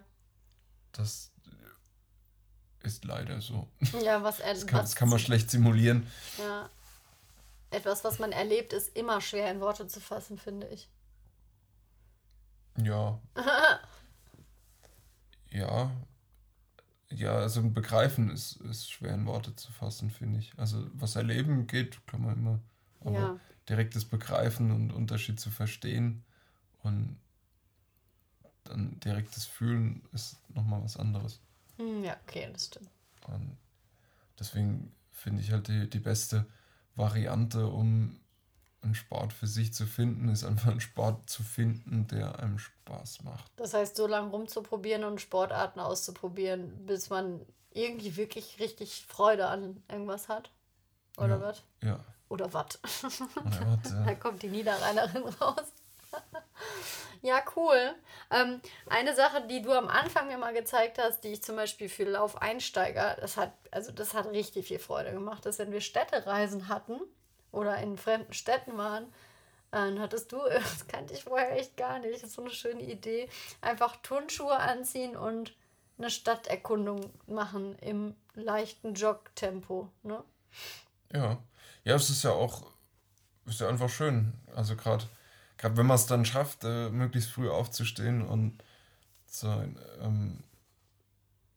Das ist leider so. Ja, was er, das, kann, das kann man schlecht simulieren. Ja. Etwas, was man erlebt, ist immer schwer in Worte zu fassen, finde ich. Ja. ja. Ja, also ein Begreifen ist, ist schwer in Worte zu fassen, finde ich. Also was erleben geht, kann man immer. Aber ja. direktes Begreifen und Unterschied zu verstehen und dann direktes Fühlen ist nochmal was anderes. Hm, ja, okay, das stimmt. Und deswegen finde ich halt die, die beste Variante, um einen Sport für sich zu finden, ist einfach einen Sport zu finden, der einem Spaß macht. Das heißt, so lange rumzuprobieren und Sportarten auszuprobieren, bis man irgendwie wirklich richtig Freude an irgendwas hat? Oder ja, was? Ja. Oder was? Ja. da kommt die Niederrheinerin raus. Ja, cool. Ähm, eine Sache, die du am Anfang mir mal gezeigt hast, die ich zum Beispiel für Laufeinsteiger, das hat, also das hat richtig viel Freude gemacht, dass wenn wir Städtereisen hatten oder in fremden Städten waren, dann hattest du, das kannte ich vorher echt gar nicht, das ist so eine schöne Idee, einfach Turnschuhe anziehen und eine Stadterkundung machen im leichten Jogtempo, ne? Ja. Ja, es ist ja auch, ist ja einfach schön. Also gerade gerade wenn man es dann schafft, äh, möglichst früh aufzustehen und so ähm,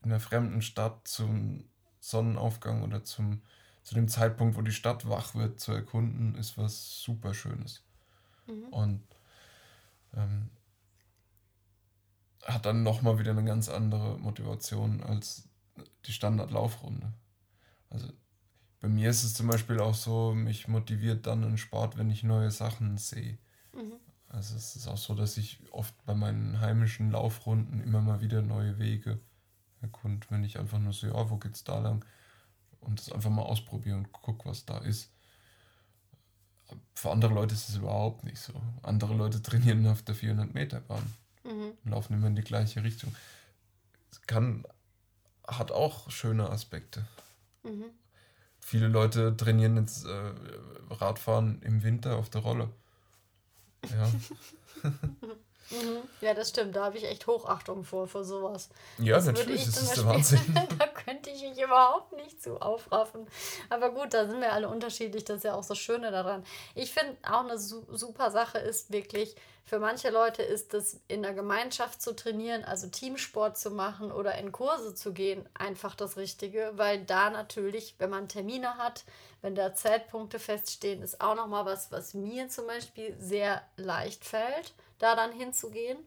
in einer fremden Stadt zum Sonnenaufgang oder zum, zu dem Zeitpunkt, wo die Stadt wach wird, zu erkunden, ist was super Schönes. Mhm. Und ähm, hat dann nochmal wieder eine ganz andere Motivation als die Standardlaufrunde. Also bei mir ist es zum Beispiel auch so, mich motiviert dann ein Sport, wenn ich neue Sachen sehe. Mhm. Also es ist auch so, dass ich oft bei meinen heimischen Laufrunden immer mal wieder neue Wege erkund, wenn ich einfach nur so, ja, wo geht's da lang? Und das einfach mal ausprobiere und gucke, was da ist. Für andere Leute ist es überhaupt nicht so. Andere Leute trainieren auf der 400-Meter-Bahn mhm. und laufen immer in die gleiche Richtung. Es kann, hat auch schöne Aspekte. Mhm. Viele Leute trainieren jetzt äh, Radfahren im Winter auf der Rolle. Ja. mhm. Ja, das stimmt. Da habe ich echt Hochachtung vor, vor sowas. Ja, das natürlich, das ist der Wahnsinn. da könnte ich mich überhaupt nicht zu aufraffen. Aber gut, da sind wir alle unterschiedlich. Das ist ja auch das Schöne daran. Ich finde auch eine su super Sache ist wirklich, für manche Leute ist es in der Gemeinschaft zu trainieren, also Teamsport zu machen oder in Kurse zu gehen, einfach das Richtige, weil da natürlich, wenn man Termine hat, wenn da Zeitpunkte feststehen, ist auch nochmal was, was mir zum Beispiel sehr leicht fällt, da dann hinzugehen.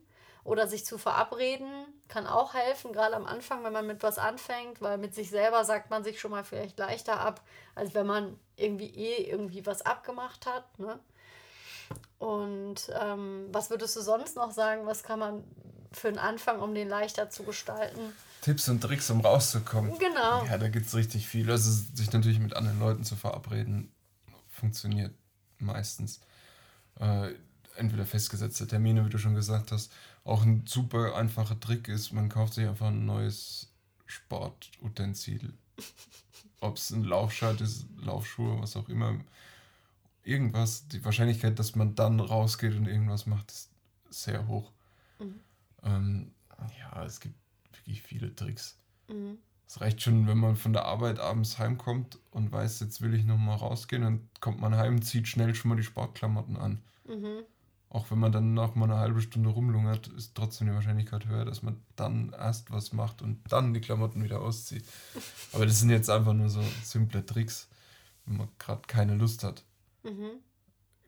Oder sich zu verabreden, kann auch helfen, gerade am Anfang, wenn man mit was anfängt, weil mit sich selber sagt man sich schon mal vielleicht leichter ab, als wenn man irgendwie eh irgendwie was abgemacht hat. Ne? Und ähm, was würdest du sonst noch sagen? Was kann man für einen Anfang, um den leichter zu gestalten? Tipps und Tricks, um rauszukommen. Genau. Ja, da gibt es richtig viel. Also sich natürlich mit anderen Leuten zu verabreden, funktioniert meistens. Äh, entweder festgesetzte Termine, wie du schon gesagt hast. Auch ein super einfacher Trick ist, man kauft sich einfach ein neues Sportutensil. Ob es ein Laufschalt ist, Laufschuhe, was auch immer. Irgendwas, die Wahrscheinlichkeit, dass man dann rausgeht und irgendwas macht, ist sehr hoch. Mhm. Ähm, ja, es gibt wirklich viele Tricks. Mhm. Es reicht schon, wenn man von der Arbeit abends heimkommt und weiß, jetzt will ich nochmal rausgehen, dann kommt man heim, zieht schnell schon mal die Sportklamotten an. Mhm. Auch wenn man dann noch mal eine halbe Stunde rumlungert, ist trotzdem die Wahrscheinlichkeit höher, dass man dann erst was macht und dann die Klamotten wieder auszieht. Aber das sind jetzt einfach nur so simple Tricks, wenn man gerade keine Lust hat. Mhm.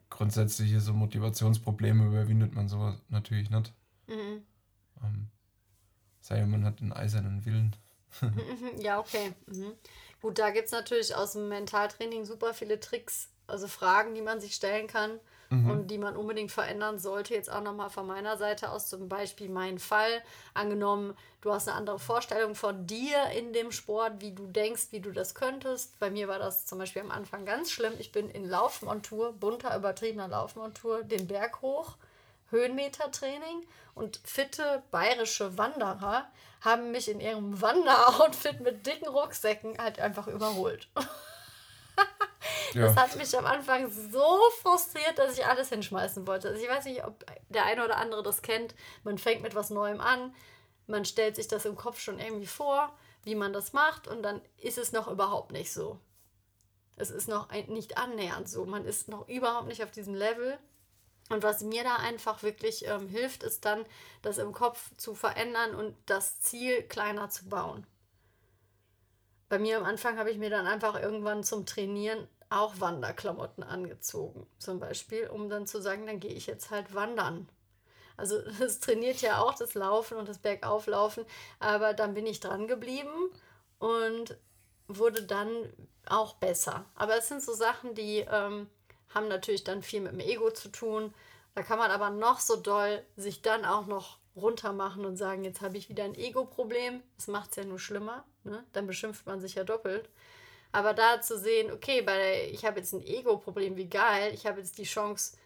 Grundsätzliche so Motivationsprobleme überwindet man sowas natürlich nicht. Mhm. Ähm, sei denn, man hat einen eisernen Willen. ja, okay. Mhm. Gut, da gibt es natürlich aus dem Mentaltraining super viele Tricks, also Fragen, die man sich stellen kann mhm. und die man unbedingt verändern sollte. Jetzt auch nochmal von meiner Seite aus, zum Beispiel mein Fall. Angenommen, du hast eine andere Vorstellung von dir in dem Sport, wie du denkst, wie du das könntest. Bei mir war das zum Beispiel am Anfang ganz schlimm. Ich bin in Laufmontur, bunter, übertriebener Laufmontur, den Berg hoch. Höhenmetertraining und fitte bayerische Wanderer haben mich in ihrem Wanderoutfit mit dicken Rucksäcken halt einfach überholt. Ja. Das hat mich am Anfang so frustriert, dass ich alles hinschmeißen wollte. Also ich weiß nicht, ob der eine oder andere das kennt. Man fängt mit was Neuem an, man stellt sich das im Kopf schon irgendwie vor, wie man das macht und dann ist es noch überhaupt nicht so. Es ist noch nicht annähernd so. Man ist noch überhaupt nicht auf diesem Level. Und was mir da einfach wirklich ähm, hilft, ist dann, das im Kopf zu verändern und das Ziel kleiner zu bauen. Bei mir am Anfang habe ich mir dann einfach irgendwann zum Trainieren auch Wanderklamotten angezogen, zum Beispiel, um dann zu sagen, dann gehe ich jetzt halt wandern. Also es trainiert ja auch das Laufen und das Bergauflaufen, aber dann bin ich dran geblieben und wurde dann auch besser. Aber es sind so Sachen, die ähm, haben natürlich dann viel mit dem Ego zu tun. Da kann man aber noch so doll sich dann auch noch runter machen und sagen, jetzt habe ich wieder ein Ego-Problem. Das macht es ja nur schlimmer. Ne? Dann beschimpft man sich ja doppelt. Aber da zu sehen, okay, bei, ich habe jetzt ein Ego-Problem, wie geil, ich habe jetzt die Chance,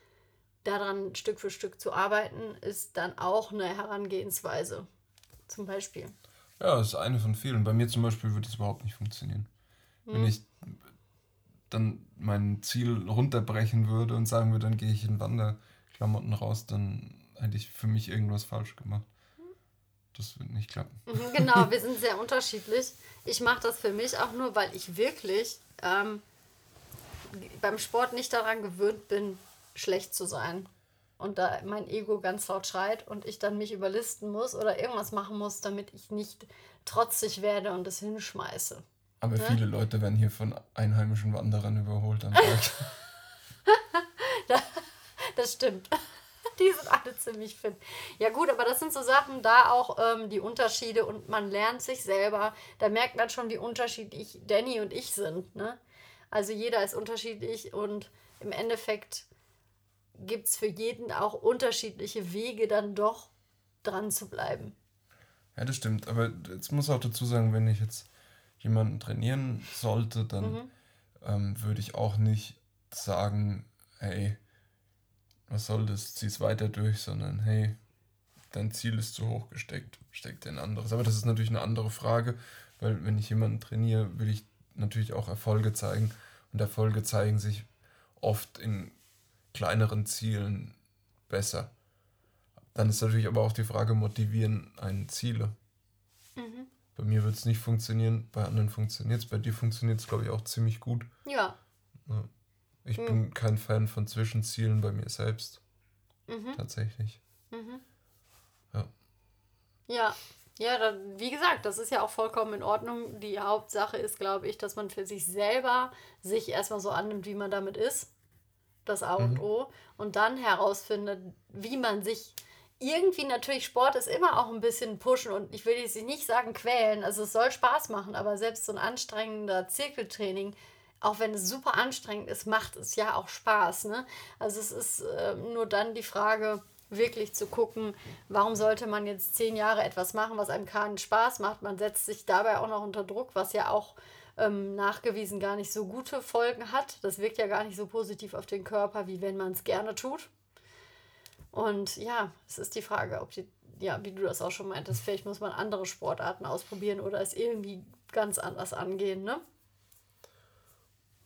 daran Stück für Stück zu arbeiten, ist dann auch eine Herangehensweise. Zum Beispiel. Ja, das ist eine von vielen. Bei mir zum Beispiel würde es überhaupt nicht funktionieren. Hm. Wenn ich dann mein Ziel runterbrechen würde und sagen würde, dann gehe ich in Wanderklamotten raus, dann hätte ich für mich irgendwas falsch gemacht. Das wird nicht klappen. Mhm, genau, wir sind sehr unterschiedlich. Ich mache das für mich auch nur, weil ich wirklich ähm, beim Sport nicht daran gewöhnt bin, schlecht zu sein. Und da mein Ego ganz laut schreit und ich dann mich überlisten muss oder irgendwas machen muss, damit ich nicht trotzig werde und es hinschmeiße. Aber ne? viele Leute werden hier von einheimischen Wanderern überholt am Tag. das stimmt. die sind alle ziemlich fit. Ja gut, aber das sind so Sachen, da auch ähm, die Unterschiede und man lernt sich selber. Da merkt man schon, wie unterschiedlich Danny und ich sind. Ne? Also jeder ist unterschiedlich und im Endeffekt gibt es für jeden auch unterschiedliche Wege, dann doch dran zu bleiben. Ja, das stimmt. Aber jetzt muss auch dazu sagen, wenn ich jetzt jemanden trainieren sollte, dann mhm. ähm, würde ich auch nicht sagen, hey, was soll das, zieh es weiter durch, sondern hey, dein Ziel ist zu hoch gesteckt, steckt ein anderes. Aber das ist natürlich eine andere Frage, weil wenn ich jemanden trainiere, will ich natürlich auch Erfolge zeigen. Und Erfolge zeigen sich oft in kleineren Zielen besser. Dann ist natürlich aber auch die Frage, motivieren einen Ziele. Mhm. Bei mir wird es nicht funktionieren, bei anderen funktioniert es. Bei dir funktioniert es, glaube ich, auch ziemlich gut. Ja. ja. Ich mhm. bin kein Fan von Zwischenzielen bei mir selbst. Mhm. Tatsächlich. Mhm. Ja. Ja. Ja, da, wie gesagt, das ist ja auch vollkommen in Ordnung. Die Hauptsache ist, glaube ich, dass man für sich selber sich erstmal so annimmt, wie man damit ist. Das A und mhm. O. Und dann herausfindet, wie man sich irgendwie natürlich Sport ist immer auch ein bisschen pushen und ich will jetzt nicht sagen quälen. Also es soll Spaß machen, aber selbst so ein anstrengender Zirkeltraining auch wenn es super anstrengend ist, macht es ja auch Spaß. Ne? Also es ist äh, nur dann die Frage, wirklich zu gucken, warum sollte man jetzt zehn Jahre etwas machen, was einem keinen Spaß macht. Man setzt sich dabei auch noch unter Druck, was ja auch ähm, nachgewiesen gar nicht so gute Folgen hat. Das wirkt ja gar nicht so positiv auf den Körper, wie wenn man es gerne tut. Und ja, es ist die Frage, ob die, ja, wie du das auch schon meintest, vielleicht muss man andere Sportarten ausprobieren oder es irgendwie ganz anders angehen, ne?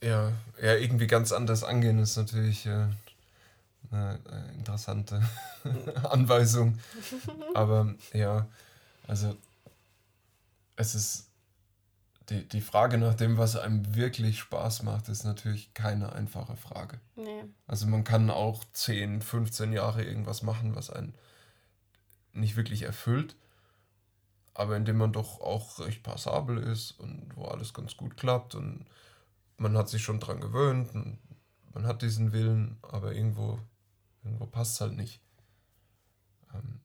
Ja, ja, irgendwie ganz anders angehen ist natürlich äh, eine äh, interessante Anweisung. Aber ja, also es ist die, die Frage nach dem, was einem wirklich Spaß macht, ist natürlich keine einfache Frage. Nee. Also man kann auch 10, 15 Jahre irgendwas machen, was einen nicht wirklich erfüllt, aber indem man doch auch recht passabel ist und wo alles ganz gut klappt und man hat sich schon dran gewöhnt man hat diesen Willen, aber irgendwo, irgendwo passt es halt nicht. Ähm,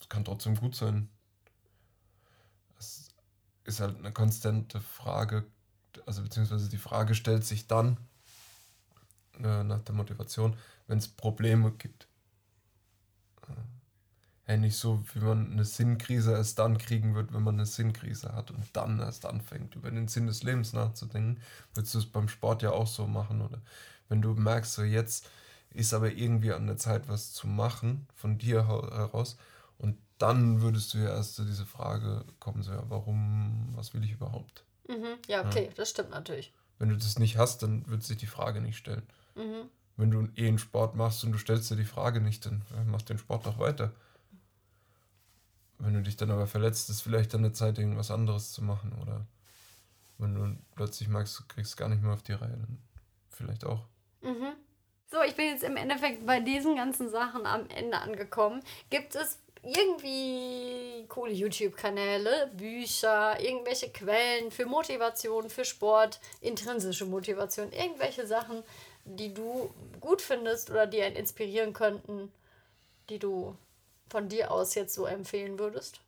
es kann trotzdem gut sein ist halt eine konstante Frage, also beziehungsweise die Frage stellt sich dann äh, nach der Motivation, wenn es Probleme gibt. Äh, ähnlich so, wie man eine Sinnkrise erst dann kriegen wird, wenn man eine Sinnkrise hat und dann erst anfängt, über den Sinn des Lebens nachzudenken, würdest du es beim Sport ja auch so machen. Oder wenn du merkst, so jetzt ist aber irgendwie an der Zeit, was zu machen, von dir heraus, und dann würdest du ja erst zu dieser Frage kommen, so, ja, warum, was will ich überhaupt? Mhm. Ja, okay, ja. das stimmt natürlich. Wenn du das nicht hast, dann wird sich die Frage nicht stellen. Mhm. Wenn du eh einen Sport machst und du stellst dir die Frage nicht, dann machst den Sport doch weiter. Wenn du dich dann aber verletzt, ist vielleicht dann eine Zeit, irgendwas anderes zu machen. Oder wenn du plötzlich merkst, du kriegst gar nicht mehr auf die Reihe, dann vielleicht auch. Mhm. So, ich bin jetzt im Endeffekt bei diesen ganzen Sachen am Ende angekommen. Gibt es irgendwie coole YouTube-Kanäle, Bücher, irgendwelche Quellen für Motivation, für Sport, intrinsische Motivation, irgendwelche Sachen, die du gut findest oder die einen inspirieren könnten, die du von dir aus jetzt so empfehlen würdest?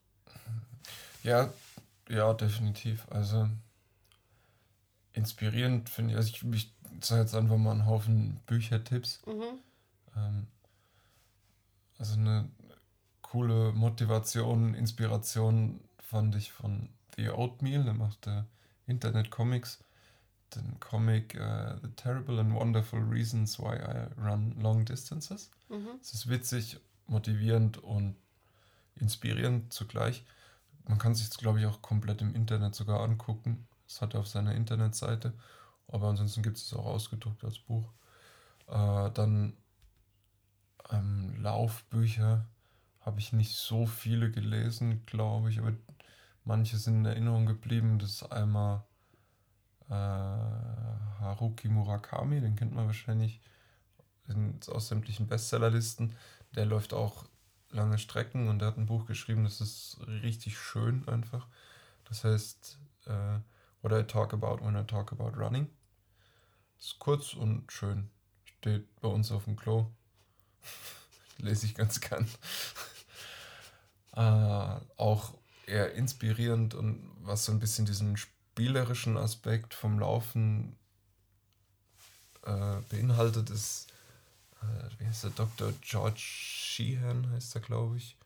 Ja, ja, definitiv. Also inspirierend finde ich, also ich, ich sage jetzt einfach mal einen Haufen Büchertipps. Mhm. Ähm, also eine coole Motivation, Inspiration fand ich von The Oatmeal, der machte Internet-Comics, den Comic uh, The Terrible and Wonderful Reasons Why I Run Long Distances. Mhm. Es ist witzig, motivierend und inspirierend zugleich. Man kann sich das, glaube ich, auch komplett im Internet sogar angucken. Das hat er auf seiner Internetseite. Aber ansonsten gibt es es auch ausgedruckt als Buch. Äh, dann ähm, Laufbücher habe ich nicht so viele gelesen, glaube ich, aber manche sind in Erinnerung geblieben. Das ist einmal äh, Haruki Murakami, den kennt man wahrscheinlich aus sämtlichen Bestsellerlisten. Der läuft auch lange Strecken und der hat ein Buch geschrieben, das ist richtig schön einfach. Das heißt, äh, What I Talk About When I Talk About Running. Ist kurz und schön. Steht bei uns auf dem Klo. Lese ich ganz gern äh, auch eher inspirierend und was so ein bisschen diesen spielerischen Aspekt vom Laufen äh, beinhaltet, ist, äh, wie heißt der, Dr. George Sheehan heißt er, glaube ich.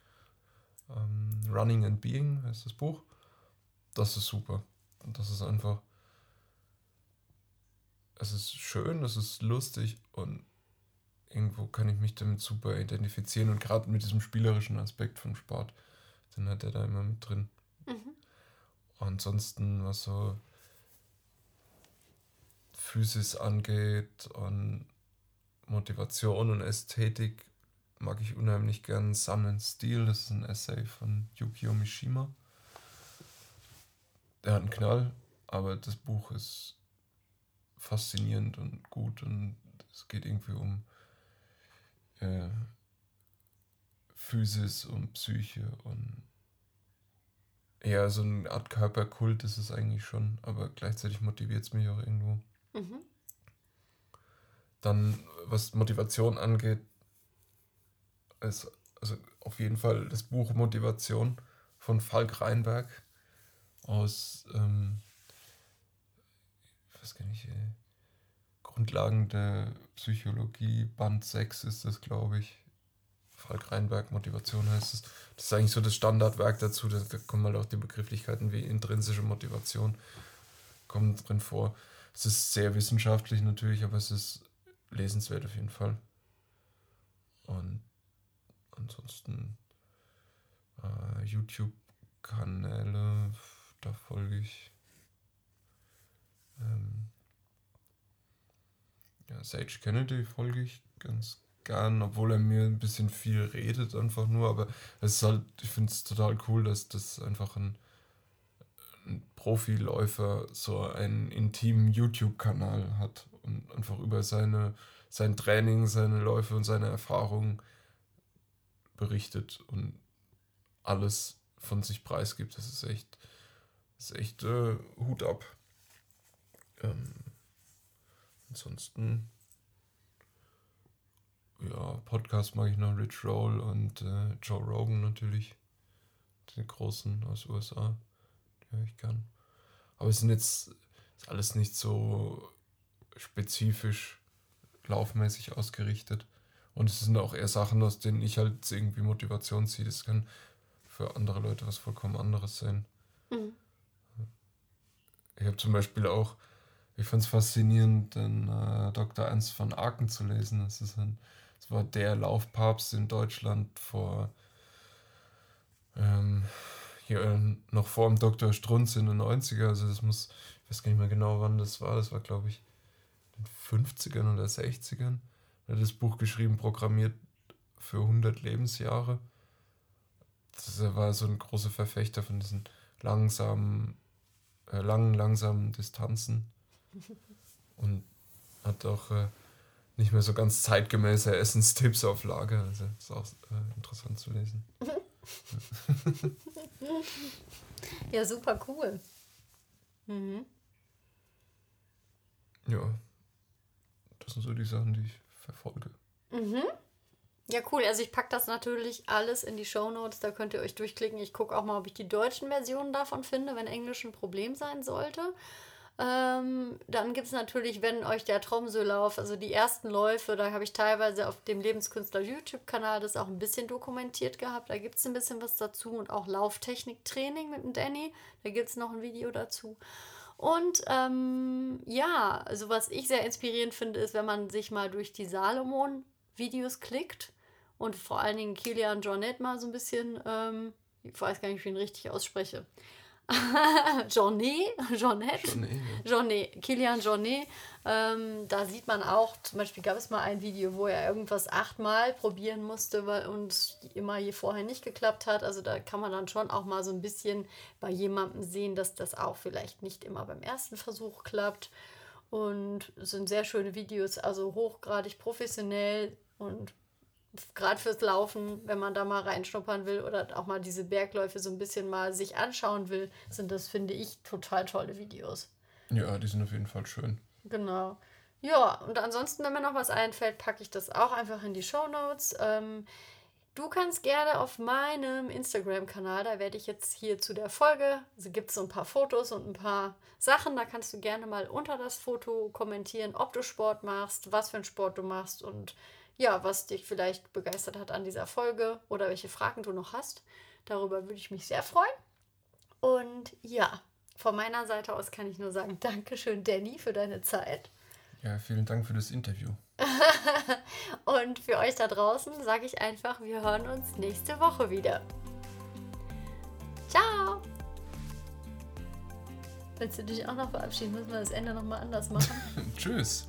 Ähm, Running and Being heißt das Buch. Das ist super. Und das ist einfach. Es ist schön, es ist lustig und irgendwo kann ich mich damit super identifizieren und gerade mit diesem spielerischen Aspekt vom Sport, den hat er da immer mit drin. Mhm. Ansonsten, was so Physis angeht und Motivation und Ästhetik, mag ich unheimlich gern Sun and Steel. Das ist ein Essay von Yukio Mishima. Der hat einen Knall, aber das Buch ist faszinierend und gut und es geht irgendwie um äh, Physis und Psyche und ja, so eine Art Körperkult ist es eigentlich schon, aber gleichzeitig motiviert es mich auch irgendwo. Mhm. Dann, was Motivation angeht, ist also auf jeden Fall das Buch Motivation von Falk Reinberg aus, ähm, weiß gar nicht, äh, Grundlagen der Psychologie, Band 6 ist das, glaube ich. Falk Reinberg, Motivation heißt es. Das ist eigentlich so das Standardwerk dazu. Da, da kommen halt auch die Begrifflichkeiten wie intrinsische Motivation kommen drin vor. Es ist sehr wissenschaftlich natürlich, aber es ist lesenswert auf jeden Fall. Und ansonsten äh, YouTube-Kanäle, da folge ich. Ähm, ja, Sage Kennedy folge ich ganz gern, obwohl er mir ein bisschen viel redet, einfach nur. Aber es ist halt, ich finde es total cool, dass das einfach ein, ein Profiläufer so einen intimen YouTube-Kanal hat und einfach über seine, sein Training, seine Läufe und seine Erfahrungen berichtet und alles von sich preisgibt. Das ist echt, das ist echt äh, Hut ab. Ähm, ansonsten, ja, Podcast mag ich noch, Rich Roll und äh, Joe Rogan natürlich. Den großen aus USA. Die höre ich gern. Aber es sind jetzt ist alles nicht so spezifisch laufmäßig ausgerichtet. Und es sind auch eher Sachen, aus denen ich halt irgendwie Motivation ziehe. Das kann für andere Leute was vollkommen anderes sein. Mhm. Ich habe zum Beispiel auch, ich fand es faszinierend, den äh, Dr. Ernst von Aken zu lesen. Das, ist ein, das war der Laufpapst in Deutschland vor ähm, hier noch vor dem Dr. Strunz in den 90er. Also das muss, ich weiß gar nicht mehr genau, wann das war. Das war, glaube ich, 50ern oder 60ern. Er hat das Buch geschrieben, programmiert für 100 Lebensjahre. Das war so ein großer Verfechter von diesen langsamen, äh, langen, langsamen Distanzen. Und hat auch äh, nicht mehr so ganz zeitgemäße Essenstipps auf Lager. Also ist auch äh, interessant zu lesen. ja, super cool. Mhm. Ja, das sind so die Sachen, die ich verfolge. Mhm. Ja, cool. Also ich packe das natürlich alles in die Show Notes. Da könnt ihr euch durchklicken. Ich gucke auch mal, ob ich die deutschen Versionen davon finde, wenn Englisch ein Problem sein sollte. Ähm, dann gibt es natürlich, wenn euch der Tromsø-Lauf, also die ersten Läufe, da habe ich teilweise auf dem Lebenskünstler YouTube-Kanal das auch ein bisschen dokumentiert gehabt. Da gibt es ein bisschen was dazu und auch Lauftechnik-Training mit dem Danny. Da gibt es noch ein Video dazu. Und ähm, ja, also was ich sehr inspirierend finde, ist, wenn man sich mal durch die Salomon-Videos klickt und vor allen Dingen Kilian Jornet mal so ein bisschen, ähm, ich weiß gar nicht, wie ich ihn richtig ausspreche, Journée, Jeanette, Journée, Kilian Journée. Ähm, da sieht man auch, zum Beispiel gab es mal ein Video, wo er irgendwas achtmal probieren musste weil, und immer hier vorher nicht geklappt hat. Also da kann man dann schon auch mal so ein bisschen bei jemandem sehen, dass das auch vielleicht nicht immer beim ersten Versuch klappt. Und es sind sehr schöne Videos, also hochgradig professionell und gerade fürs Laufen, wenn man da mal reinschnuppern will oder auch mal diese Bergläufe so ein bisschen mal sich anschauen will, sind das, finde ich, total tolle Videos. Ja, die sind auf jeden Fall schön. Genau. Ja, und ansonsten, wenn mir noch was einfällt, packe ich das auch einfach in die Show Notes. Ähm, du kannst gerne auf meinem Instagram-Kanal, da werde ich jetzt hier zu der Folge, also gibt es so ein paar Fotos und ein paar Sachen, da kannst du gerne mal unter das Foto kommentieren, ob du Sport machst, was für einen Sport du machst und ja, was dich vielleicht begeistert hat an dieser Folge oder welche Fragen du noch hast. Darüber würde ich mich sehr freuen. Und ja, von meiner Seite aus kann ich nur sagen, Dankeschön, Danny, für deine Zeit. Ja, vielen Dank für das Interview. Und für euch da draußen sage ich einfach, wir hören uns nächste Woche wieder. Ciao! Willst du dich auch noch verabschieden? Müssen wir das Ende nochmal anders machen? Tschüss.